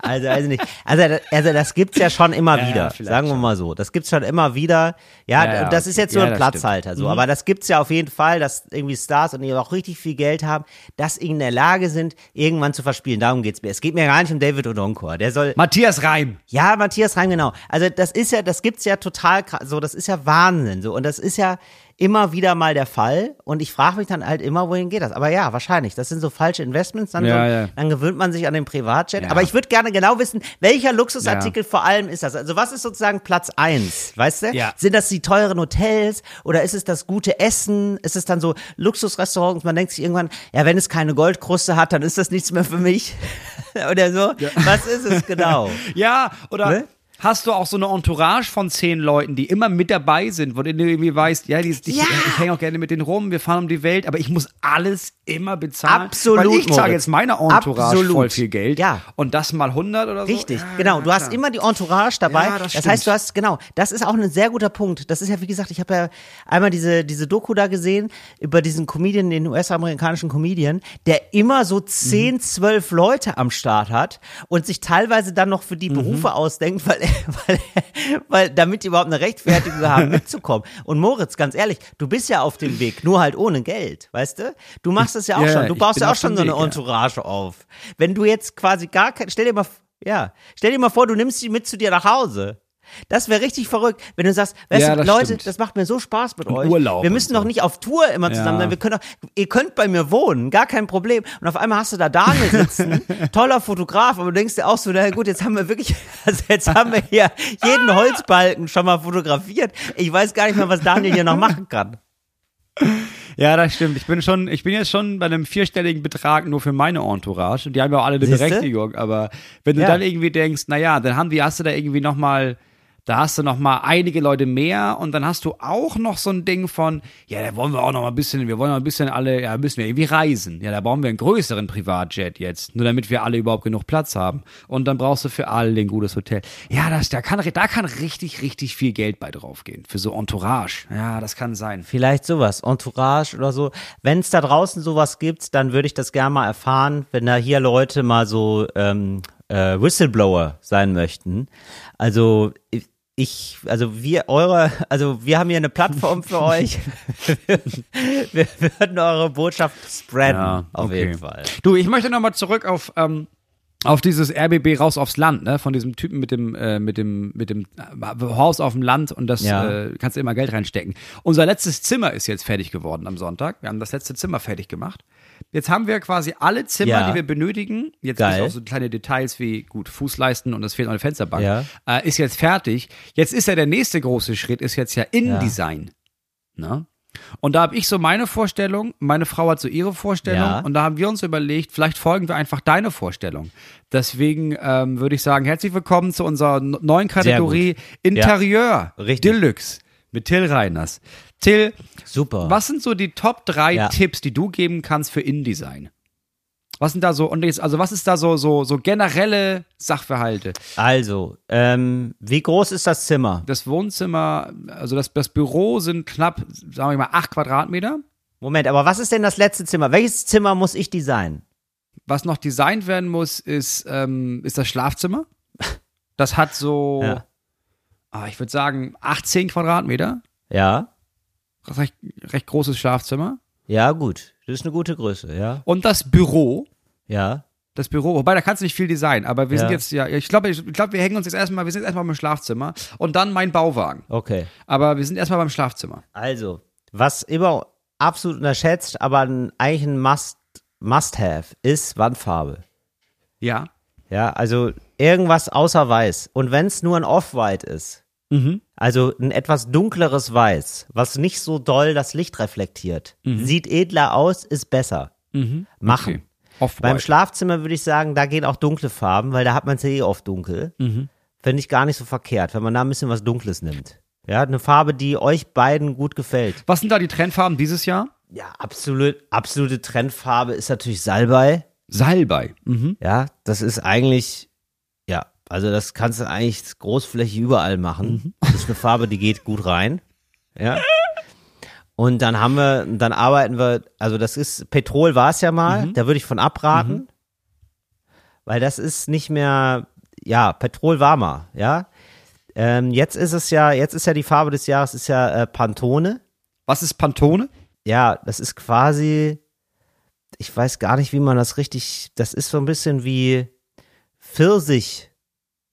Also, also nicht. Also, also das gibt's ja schon immer Ja, ja, wieder. vielleicht sagen wir mal so. Das gibt's schon immer wieder. Ja, Ja, ja, das ist jetzt so ja, ein Platzhalter. stimmt. So. Aber das gibt's ja auf jeden Fall, dass irgendwie Stars und die auch richtig viel Geld haben, dass sie in der Lage sind, irgendwann zu verspielen. Darum geht's mir. Es geht mir gar nicht um David Odonkor. Der soll, Matthias Reim. ja, Matthias Reim, genau. Also das ist ja, das gibt's ja total krass, so, das ist ja Wahnsinn, so. Und das ist ja immer wieder mal der Fall. Und ich frage mich dann halt immer, wohin geht das? Aber ja, wahrscheinlich. Das sind so falsche Investments. Dann, Ja, so, ja. dann gewöhnt man sich an den Privatjet. Ja. Aber ich würde gerne genau wissen, welcher Luxusartikel vor allem ist das? Also was ist sozusagen Platz eins? Weißt du? Ja. Sind das die teuren Hotels oder ist es das gute Essen? Ist es dann so Luxusrestaurants? Man denkt sich irgendwann, ja, wenn es keine Goldkruste hat, dann ist das nichts mehr für mich. oder so. Was ist es genau? Ja, oder Ne? Hast du auch so eine Entourage von zehn Leuten, die immer mit dabei sind, wo du irgendwie weißt, ja, die, die, Ja. ich hänge auch gerne mit denen rum, wir fahren um die Welt, aber ich muss alles immer bezahlen. Absolut, Weil ich zahle jetzt meiner Entourage Absolut. voll viel Geld. Ja. Und das mal 100 oder so. Richtig, Ja, genau. Du hast immer die Entourage dabei. Ja, das das heißt, du hast, genau, das ist auch ein sehr guter Punkt. Das ist ja, wie gesagt, ich habe ja einmal diese, diese Doku da gesehen über diesen Comedian, den US-amerikanischen Comedian, der immer so 10, Mhm. 12 Leute am Start hat und sich teilweise dann noch für Mhm. die Berufe ausdenkt, weil, er- weil, weil, damit die überhaupt eine Rechtfertigung haben, mitzukommen. Und Moritz, ganz ehrlich, du bist ja auf dem Weg, nur halt ohne Geld, weißt du? Du machst es ja auch Ja, schon. Du baust ja auch schon so eine Weg, ja. Entourage auf. Wenn du jetzt quasi gar kein, stell dir mal, ja, stell dir mal vor, du nimmst die mit zu dir nach Hause. Das wäre richtig verrückt, wenn du sagst, weißt Ja, du, das Leute, stimmt. das macht mir so Spaß mit euch. Urlaub wir müssen so. doch nicht auf Tour immer zusammen Ja. sein. Wir können doch, ihr könnt bei mir wohnen, gar kein Problem. Und auf einmal hast du da Daniel sitzen, toller Fotograf, aber du denkst dir auch so, na gut, jetzt haben wir wirklich, also jetzt haben wir hier jeden Holzbalken schon mal fotografiert. Ich weiß gar nicht mehr, was Daniel hier noch machen kann. Ja, das stimmt. Ich bin schon, ich bin jetzt schon bei einem vierstelligen Betrag nur für meine Entourage. Und die haben ja auch alle eine? Berechtigung. Aber wenn du Ja. dann irgendwie denkst, na ja, dann haben die, hast du da irgendwie noch mal, da hast du noch mal einige Leute mehr und dann hast du auch noch so ein Ding von, ja, da wollen wir auch noch mal ein bisschen, wir wollen noch ein bisschen alle, ja, müssen wir irgendwie reisen. Ja, da brauchen wir einen größeren Privatjet jetzt, nur damit wir alle überhaupt genug Platz haben. Und dann brauchst du für alle ein gutes Hotel. Ja, das, da kann, da kann richtig, richtig viel Geld bei draufgehen. Für so Entourage. Ja, das kann sein. Vielleicht sowas, Entourage oder so. Wenn es da draußen sowas gibt, dann würde ich das gerne mal erfahren, wenn da hier Leute mal so ähm, äh, Whistleblower sein möchten. Also ich- also wir, eure, also wir haben hier eine Plattform für euch. wir würden eure Botschaft spreaden, auf okay. jeden Fall. Du, ich möchte nochmal zurück auf, ähm, auf dieses RBB raus aufs Land, ne? Von diesem Typen mit dem, äh, mit dem, mit dem äh, Haus auf dem Land und das Ja. äh, kannst du immer Geld reinstecken. Unser letztes Zimmer ist jetzt fertig geworden am Sonntag. Wir haben das letzte Zimmer fertig gemacht. Jetzt haben wir quasi alle Zimmer, Ja. die wir benötigen. Jetzt Geil. auf so kleine Details wie gut Fußleisten und es fehlt noch eine Fensterbank. Ja. Äh, ist jetzt fertig. Jetzt ist ja der nächste große Schritt, ist jetzt ja InDesign. Ne? Und da habe ich so meine Vorstellung, meine Frau hat so ihre Vorstellung Ja. und da haben wir uns überlegt, vielleicht folgen wir einfach deine Vorstellung. Deswegen ähm, würde ich sagen, herzlich willkommen zu unserer neuen Kategorie Interieur Richtig. Deluxe mit Till Reiners. Till, Super. was sind so die Top 3 Ja. Tipps, die du geben kannst für InDesign? Was sind da so, und jetzt, also was ist da so, so, so generelle Sachverhalte? Also, ähm, wie groß ist das Zimmer? Das Wohnzimmer, also das, das Büro sind knapp, sagen wir mal, acht Quadratmeter. Moment, aber was ist denn das letzte Zimmer? Welches Zimmer muss ich designen? Was noch designt werden muss, ist, ähm, ist das Schlafzimmer. Das hat so, Ja. ah, ich würde sagen, 18 Quadratmeter. Ja? Recht, recht großes Schlafzimmer. Ja, gut. Das ist eine gute Größe, ja. Und das Büro, Ja. das Büro, wobei da kannst du nicht viel designen, aber wir Ja. sind jetzt, ja, ich glaube, ich, glaube, wir hängen uns jetzt erstmal, wir sind erstmal beim Schlafzimmer und dann mein Bauwagen. Okay. Aber wir sind erstmal beim Schlafzimmer. Also, was immer absolut unterschätzt, aber ein, eigentlich ein Must, Must-Have ist Wandfarbe. Ja. Ja, also irgendwas außer Weiß. Und wenn es nur ein Off-White ist, Mhm. Also ein etwas dunkleres Weiß, was nicht so doll das Licht reflektiert, sieht edler aus, ist besser. Machen. Okay. Off-white. Beim Schlafzimmer würde ich sagen, da gehen auch dunkle Farben, weil da hat man es ja eh oft dunkel. Finde ich gar nicht so verkehrt, wenn man da ein bisschen was Dunkles nimmt. Ja, eine Farbe, die euch beiden gut gefällt. Was sind da die Trendfarben dieses Jahr? Ja, absolut, absolute Trendfarbe ist natürlich Salbei. Salbei. Mhm. Ja, das ist eigentlich, also das kannst du eigentlich großflächig überall machen. Das ist eine Farbe, die geht gut rein. Ja. Und dann haben wir, dann arbeiten wir, also das ist, Petrol war es ja mal, da würde ich von abraten. Weil das ist nicht mehr, ja, Petrol war mal, ja. Ähm, jetzt ist es ja, jetzt ist ja die Farbe des Jahres, ist ja äh, Pantone. Was ist Pantone? Ja, das ist quasi, ich weiß gar nicht, wie man das richtig, das ist so ein bisschen wie Pfirsich,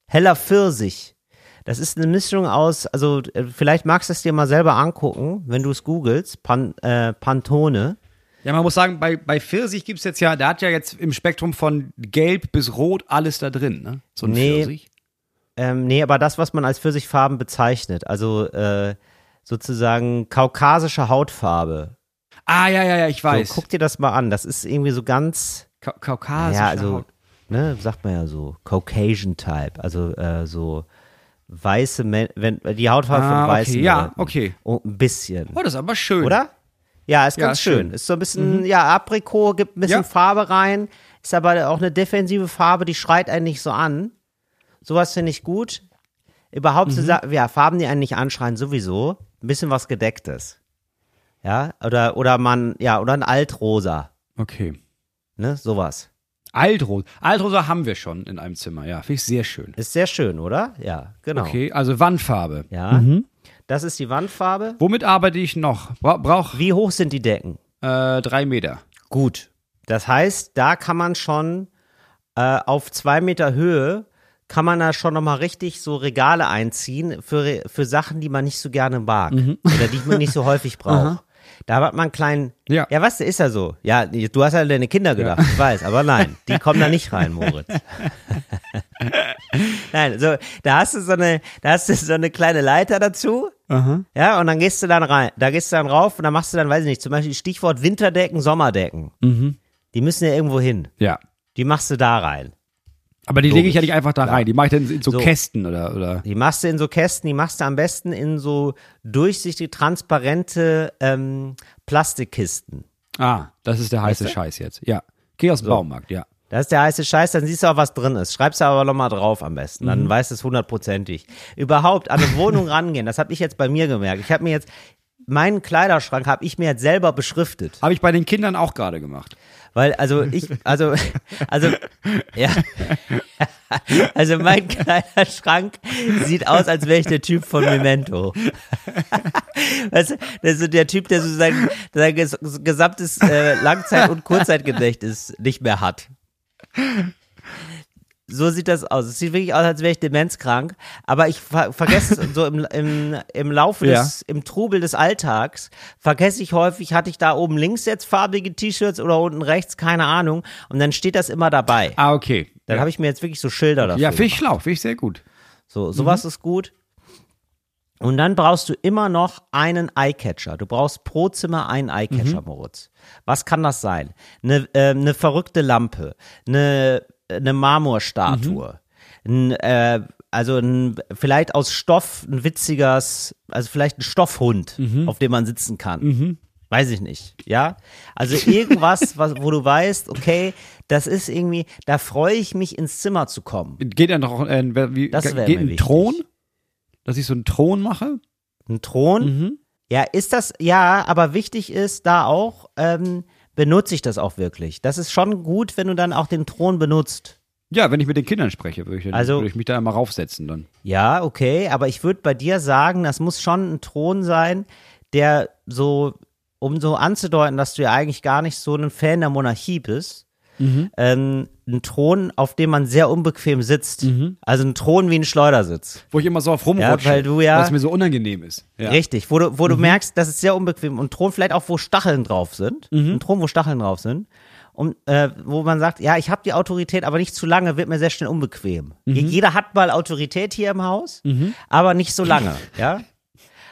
heller Pfirsich. Das ist eine Mischung aus, also äh, vielleicht magst du es dir mal selber angucken, wenn du es googelst, Pan, äh, Pantone. Ja, man muss sagen, bei, bei Pfirsich gibt's jetzt ja, der hat ja jetzt im Spektrum von gelb bis rot alles da drin, ne? So ein Nee. Pfirsich. Ähm, nee, aber das, was man als Pfirsichfarben bezeichnet, also äh, sozusagen kaukasische Hautfarbe. Ah, ja, ja, ja, ich weiß. So, guck dir das mal an, das ist irgendwie so ganz, Ka Kaukasische ja, also, Haut. Ne, sagt man ja so, Caucasian Type, also äh, so weiße, Men wenn die Hautfarbe Ah, von okay, weißen ja, Leuten. okay. Oh, ein bisschen, Oh, das ist aber schön. oder? Ja, ist Ja, ganz ist schön. schön. Mhm. Ist so ein bisschen, ja, Aprikot, gibt ein bisschen Ja. Farbe rein, ist aber auch eine defensive Farbe, die schreit einen nicht so an. Sowas finde ich gut. Überhaupt Mhm. so ja, Farben, die einen nicht anschreien, sowieso. Ein bisschen was Gedecktes. Ja, oder, oder man, ja, oder ein Altrosa, Okay. ne, sowas. Altrosa. Altrosa haben wir schon in einem Zimmer, ja. Finde ich sehr schön. Ist sehr schön, oder? Ja, genau. Okay, also Wandfarbe. Ja, das ist die Wandfarbe. Womit arbeite ich noch? Bra brauch Wie hoch sind die Decken? äh, drei Meter. Gut. Das heißt, da kann man schon äh, auf zwei Meter Höhe kann man da schon nochmal richtig so Regale einziehen für, für Sachen, die man nicht so gerne mag oder die man nicht so häufig braucht. Da hat man einen kleinen, Ja. ja was, ist ja so. Ja, du hast ja an deine Kinder gedacht, ich weiß, aber nein, die kommen da nicht rein, Moritz. nein, so, da hast du so eine, da hast du so eine kleine Leiter dazu. Ja, und dann gehst du dann rein, da gehst du dann rauf und dann machst du dann, weiß ich nicht, zum Beispiel Stichwort Winterdecken, Sommerdecken. Die müssen ja irgendwo hin. Ja. Die machst du da rein. Aber die lege ich ja nicht einfach da Klar. rein. Die mache ich dann in so, So. Kästen oder, oder. Die machst du in so Kästen, die machst du am besten in so durchsichtig transparente ähm, Plastikkisten. Ah, das ist der heiße du? Scheiß jetzt. Ja. Geh aus dem Baumarkt, ja. Das ist der heiße Scheiß, dann siehst du auch, was drin ist. Schreibst du aber nochmal drauf am besten, dann weißt du es hundertprozentig. Überhaupt an eine Wohnung rangehen, das habe ich jetzt bei mir gemerkt. Ich habe mir jetzt, meinen Kleiderschrank habe ich mir jetzt selber beschriftet. Habe ich bei den Kindern auch gerade gemacht. Weil, also ich, also, also, ja. Also mein kleiner Schrank sieht aus, als wäre ich der Typ von Memento. Weißt du, das ist so der Typ, der so sein, sein ges- gesamtes äh, Langzeit- und Kurzzeitgedächtnis nicht mehr hat. So sieht das aus. Es sieht wirklich aus, als wäre ich demenzkrank. Aber ich ver vergesse so im, im, im Laufe Ja. des, im Trubel des Alltags, vergesse ich häufig, hatte ich da oben links jetzt farbige T-Shirts oder unten rechts, keine Ahnung. Und dann steht das immer dabei. Ah, okay. Dann ja. habe ich mir jetzt wirklich so Schilder dafür. ja, finde ich schlau, finde ich sehr gut. So, sowas ist gut. Und dann brauchst du immer noch einen Eyecatcher. Du brauchst pro Zimmer einen Eyecatcher, Moritz. Was kann das sein? Eine, äh, eine verrückte Lampe, eine, eine Marmorstatue, ein, äh, also ein, vielleicht aus Stoff ein witziges, also vielleicht ein Stoffhund, auf dem man sitzen kann. Weiß ich nicht, ja? Also irgendwas, was, wo du weißt, okay, das ist irgendwie, da freue ich mich ins Zimmer zu kommen. Geht dann noch, äh, wie, Das geht ein wichtig. Thron? Dass ich so einen Thron mache? Ein Thron? Ja, ist das, ja, aber wichtig ist da auch, ähm, benutze ich das auch wirklich. Das ist schon gut, wenn du dann auch den Thron benutzt. Ja, wenn ich mit den Kindern spreche, würde ich, Also- würde ich mich da immer raufsetzen dann. Ja, okay, aber ich würde bei dir sagen, das muss schon ein Thron sein, der so, um so anzudeuten, dass du ja eigentlich gar nicht so ein Fan der Monarchie bist, ähm, ein Thron, auf dem man sehr unbequem sitzt. Also ein Thron wie ein Schleudersitz. Wo ich immer so auf rumrutsche, Ja, weil du ja- was mir so unangenehm ist. Ja. Richtig, wo du, wo du merkst, das ist sehr unbequem. Und Thron vielleicht auch, wo Stacheln drauf sind. Ein Thron, wo Stacheln drauf sind. Und äh, wo man sagt, ja, ich habe die Autorität, aber nicht zu lange, wird mir sehr schnell unbequem. Jeder hat mal Autorität hier im Haus, aber nicht so lange, ja.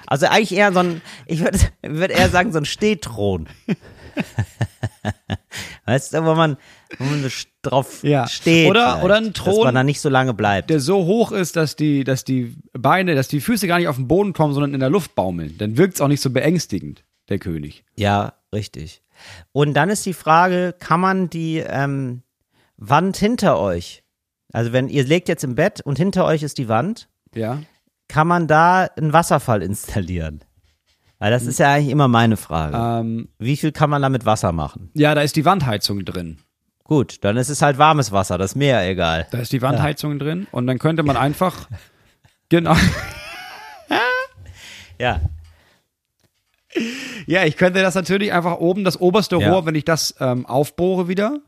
Also eigentlich eher so ein, ich würde würd eher sagen, so ein Stehthron. weißt du, wo man, wo man drauf Ja. steht. Oder- vielleicht, oder ein Dass Thron, man da nicht so lange bleibt. Der so hoch ist, dass die, dass die Beine, dass die Füße gar nicht auf den Boden kommen, sondern in der Luft baumeln. Dann wirkt es auch nicht so beängstigend, der König. Ja, richtig. Und dann ist die Frage, kann man die ähm, Wand hinter euch, also wenn ihr legt jetzt im Bett und hinter euch ist die Wand, Ja. kann man da einen Wasserfall installieren? Weil das ist ja eigentlich immer meine Frage. Ähm, Wie viel kann man da mit Wasser machen? ja, da ist die Wandheizung drin. Gut, dann ist es halt warmes Wasser, das ist mir ja egal. Da ist die Wandheizung drin und dann könnte man einfach genau. Ja, Ja, ich könnte das natürlich einfach oben, das oberste Ja. Rohr, wenn ich das ähm, aufbohre wieder,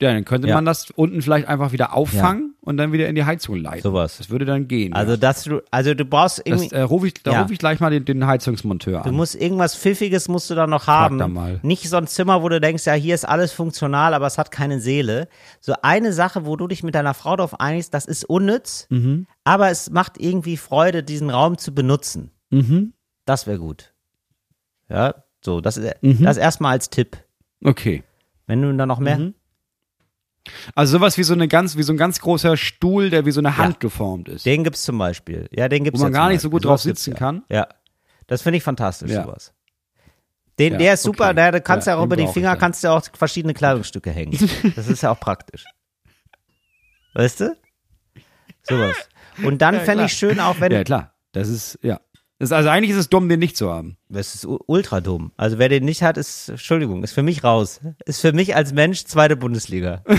ja, dann könnte Ja. man das unten vielleicht einfach wieder auffangen und dann wieder in die Heizung leiten. Sowas. Das würde dann gehen. also ja. dass du, also du brauchst das, irgendwie, äh, ruf ich, da Ja. rufe ich gleich mal den, den Heizungsmonteur Du an. musst irgendwas Pfiffiges musst du da noch haben. da mal. Nicht so ein Zimmer, wo du denkst, ja, hier ist alles funktional, aber es hat keine Seele. So eine Sache, wo du dich mit deiner Frau darauf einigst, das ist unnütz, Mhm. aber es macht irgendwie Freude, diesen Raum zu benutzen. Mhm. Das wäre gut. Ja, so, das ist Mhm. das erstmal als Tipp. Okay. Wenn du da noch mehr. Mhm. Also sowas wie so eine ganz, wie so ein ganz großer Stuhl, der wie so eine Hand geformt ist. Den gibt's zum Beispiel. Ja, den gibt's Wo man ja gar nicht so gut drauf sitzen ja. kann. Ja. Das finde ich fantastisch, Ja. sowas. Den, Ja, der ist super, okay. der, da kannst du Ja, ja auch über die Finger, kannst du auch verschiedene Kleidungsstücke hängen. Das ist ja auch praktisch. Weißt du? Sowas. Und dann fände ich schön auch, wenn, Ja, klar. Das ist, ja. Das also eigentlich ist es dumm, den nicht zu haben. das ist ultra dumm. Also wer den nicht hat, ist, Entschuldigung, ist für mich raus. Ist für mich als Mensch zweite Bundesliga.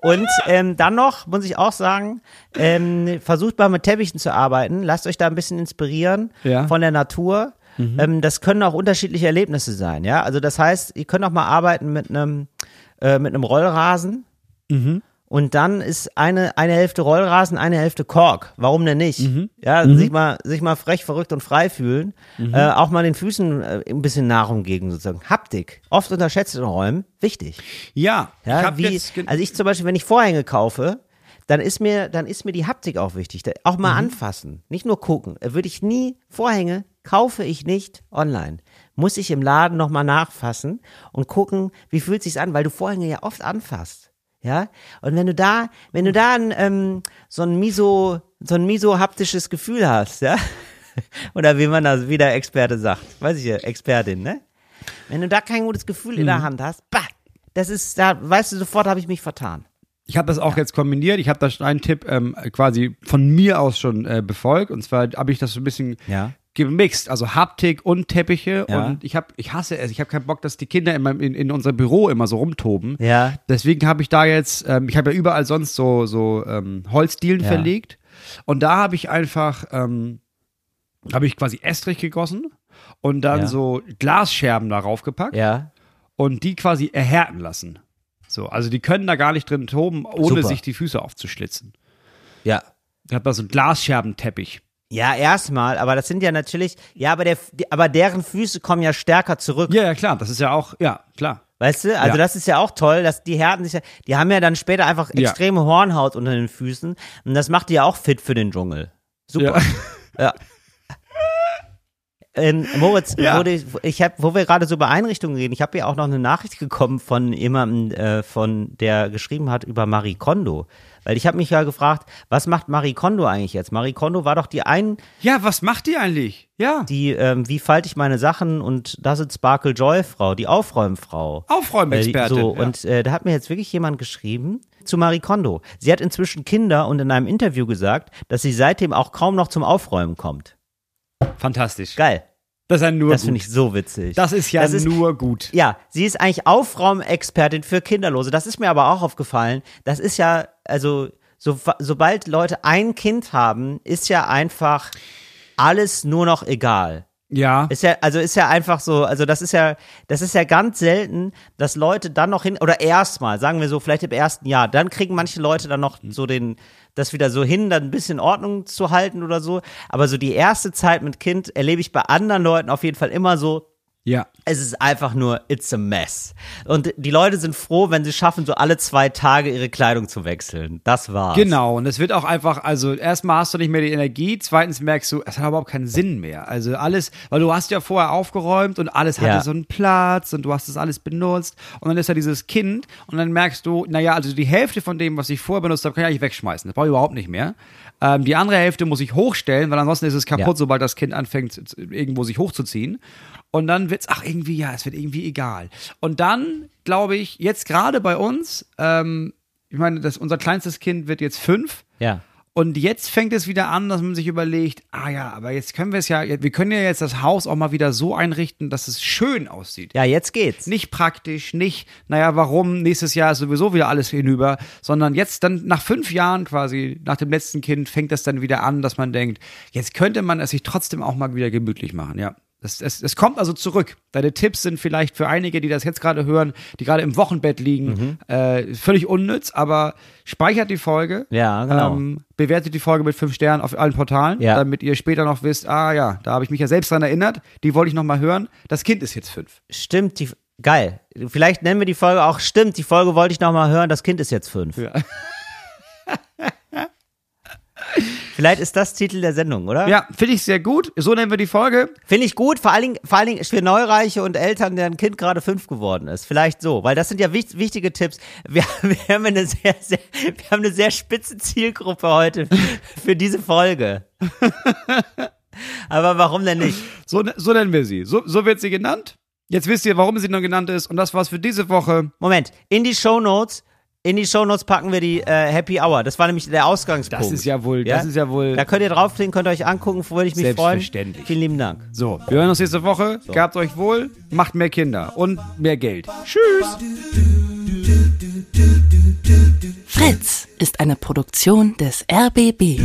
Und ähm, dann noch, muss ich auch sagen, ähm, versucht mal mit Teppichen zu arbeiten. Lasst euch da ein bisschen inspirieren Ja. von der Natur. Ähm, das können auch unterschiedliche Erlebnisse sein, ja. Also das heißt, ihr könnt auch mal arbeiten mit einem äh, mit einem Rollrasen. Und dann ist eine, eine Hälfte Rollrasen, eine Hälfte Kork. Warum denn nicht? Ja, sich mal, sich mal frech, verrückt und frei fühlen. Äh, auch mal den Füßen äh, ein bisschen Nahrung geben, sozusagen. Haptik. Oft unterschätzt in Räumen. Wichtig. Ja. Ja, ich wie, also ich zum Beispiel, wenn ich Vorhänge kaufe, dann ist mir, dann ist mir die Haptik auch wichtig. Auch Mhm. mal anfassen, nicht nur gucken. Äh, Würde ich nie Vorhänge kaufe ich nicht online. Muss ich im Laden nochmal nachfassen und gucken, wie fühlt sich's an, weil du Vorhänge ja oft anfasst. Ja, und wenn du da, wenn du da ein, ähm, so ein miso, so ein miso haptisches Gefühl hast, ja, oder wie man das wieder Experte sagt, weiß ich ja, Expertin, ne? Wenn du da kein gutes Gefühl in Mhm. der Hand hast, bah, das ist, da weißt du sofort, habe ich mich vertan. Ich habe das auch jetzt kombiniert. Ich habe da schon einen Tipp ähm, quasi von mir aus schon äh, befolgt. Und zwar habe ich das so ein bisschen Ja. Gemixt, also Haptik und Teppiche. Ja. Und ich habe, ich hasse es. Ich habe keinen Bock, dass die Kinder in, meinem, in, in unser Büro immer so rumtoben. Ja. Deswegen habe ich da jetzt, ähm, ich habe ja überall sonst so so ähm, Holzdielen Ja. verlegt. Und da habe ich einfach, ähm, habe ich quasi Estrich gegossen und dann Ja. so Glasscherben darauf gepackt Ja. und die quasi erhärten lassen. So, also die können da gar nicht drin toben, ohne Super. sich die Füße aufzuschlitzen. Ja. Ich habe da so einen Glasscherbenteppich. Ja, erstmal, aber das sind ja natürlich, ja, aber der, aber deren Füße kommen ja stärker zurück. Ja, ja, klar, das ist ja auch, ja, klar. Weißt du? Also Ja. das ist ja auch toll, dass die härten sich ja, die haben ja dann später einfach Ja. extreme Hornhaut unter den Füßen und das macht die ja auch fit für den Dschungel. Super. Ja. Ähm, Moritz, Ja. wo, die, ich hab, wo wir gerade so über Einrichtungen reden, ich habe ja auch noch eine Nachricht bekommen von jemandem, äh, von der geschrieben hat über Marie Kondo. Weil ich habe mich ja gefragt, was macht Marie Kondo eigentlich jetzt? Marie Kondo war doch die ein, Ja, was macht die eigentlich? Ja, die, ähm, wie falte ich meine Sachen und das ist Sparkle Joy Frau, die Aufräumfrau. Aufräumexpertin. Äh, so, ja. und äh, da hat mir jetzt wirklich jemand geschrieben zu Marie Kondo. Sie hat inzwischen Kinder und in einem Interview gesagt, dass sie seitdem auch kaum noch zum Aufräumen kommt. Fantastisch. Geil. Das ist ja nur Das finde ich so witzig. das ist ja Das ist- nur gut. Ja, sie ist eigentlich Aufraumexpertin für Kinderlose. Das ist mir aber auch aufgefallen. Das ist ja, also, so, sobald Leute ein Kind haben, ist ja einfach alles nur noch egal. Ja. Ist ja, also ist ja einfach so, also das ist ja, das ist ja ganz selten, dass Leute dann noch hin, oder erstmal, sagen wir so, vielleicht im ersten Jahr, dann kriegen manche Leute dann noch so den, das wieder so hin, dann ein bisschen Ordnung zu halten oder so. Aber so die erste Zeit mit Kind erlebe ich bei anderen Leuten auf jeden Fall immer so, Ja. es ist einfach nur, it's a mess. Und die Leute sind froh, wenn sie schaffen, so alle zwei Tage ihre Kleidung zu wechseln. Das war's. Genau, und es wird auch einfach, also erstmal hast du nicht mehr die Energie, zweitens merkst du, es hat überhaupt keinen Sinn mehr. Also alles, weil du hast ja vorher aufgeräumt und alles hatte Ja. so einen Platz und du hast das alles benutzt und dann ist da dieses Kind und dann merkst du, naja, also die Hälfte von dem, was ich vorher benutzt habe, kann ich eigentlich wegschmeißen. Das brauche ich überhaupt nicht mehr. Ähm, die andere Hälfte muss ich hochstellen, weil ansonsten ist es kaputt, Ja. sobald das Kind anfängt, irgendwo sich hochzuziehen. Und dann wird's, ach, irgendwie, ja, es wird irgendwie egal. Und dann, glaube ich, jetzt gerade bei uns, ähm, ich meine, das, unser kleinstes Kind wird jetzt fünf. Ja. Und jetzt fängt es wieder an, dass man sich überlegt, ah ja, aber jetzt können wir es ja, wir können ja jetzt das Haus auch mal wieder so einrichten, dass es schön aussieht. Ja, jetzt geht's. Nicht praktisch, nicht, naja, warum, nächstes Jahr ist sowieso wieder alles hinüber, sondern jetzt dann nach fünf Jahren quasi, nach dem letzten Kind, fängt das dann wieder an, dass man denkt, jetzt könnte man es sich trotzdem auch mal wieder gemütlich machen, ja. Es, es, es kommt also zurück. Deine Tipps sind vielleicht für einige, die das jetzt gerade hören, die gerade im Wochenbett liegen, äh, völlig unnütz, aber speichert die Folge. Ja, genau. Ähm, bewertet die Folge mit fünf Sternen auf allen Portalen, Ja. damit ihr später noch wisst, ah ja, da habe ich mich ja selbst dran erinnert, die wollte ich noch mal hören. Das Kind ist jetzt fünf. Stimmt, die, geil. Vielleicht nennen wir die Folge auch, stimmt, die Folge wollte ich noch mal hören, das Kind ist jetzt fünf. Ja. Vielleicht ist das Titel der Sendung, oder? Ja, finde ich sehr gut. So nennen wir die Folge. Finde ich gut, vor allen, Dingen, vor allen Dingen für Neureiche und Eltern, deren Kind gerade fünf geworden ist. Vielleicht so, weil das sind ja wicht, wichtige Tipps. Wir, wir, haben eine sehr, sehr, wir haben eine sehr spitze Zielgruppe heute für diese Folge. Aber warum denn nicht? So, so nennen wir sie. So, so wird sie genannt. Jetzt wisst ihr, warum sie noch genannt ist. Und das war's für diese Woche. Moment, in die Shownotes, in die Shownotes packen wir die äh, Happy Hour. Das war nämlich der Ausgangspunkt. Das ist ja wohl, das ist ja wohl. Da könnt ihr draufklicken, könnt ihr euch angucken, würde ich mich freuen. Selbstverständlich. Vielen lieben Dank. So, wir hören uns nächste Woche. Gehabt euch wohl, macht mehr Kinder und mehr Geld. Tschüss. Fritz ist eine Produktion des RBB.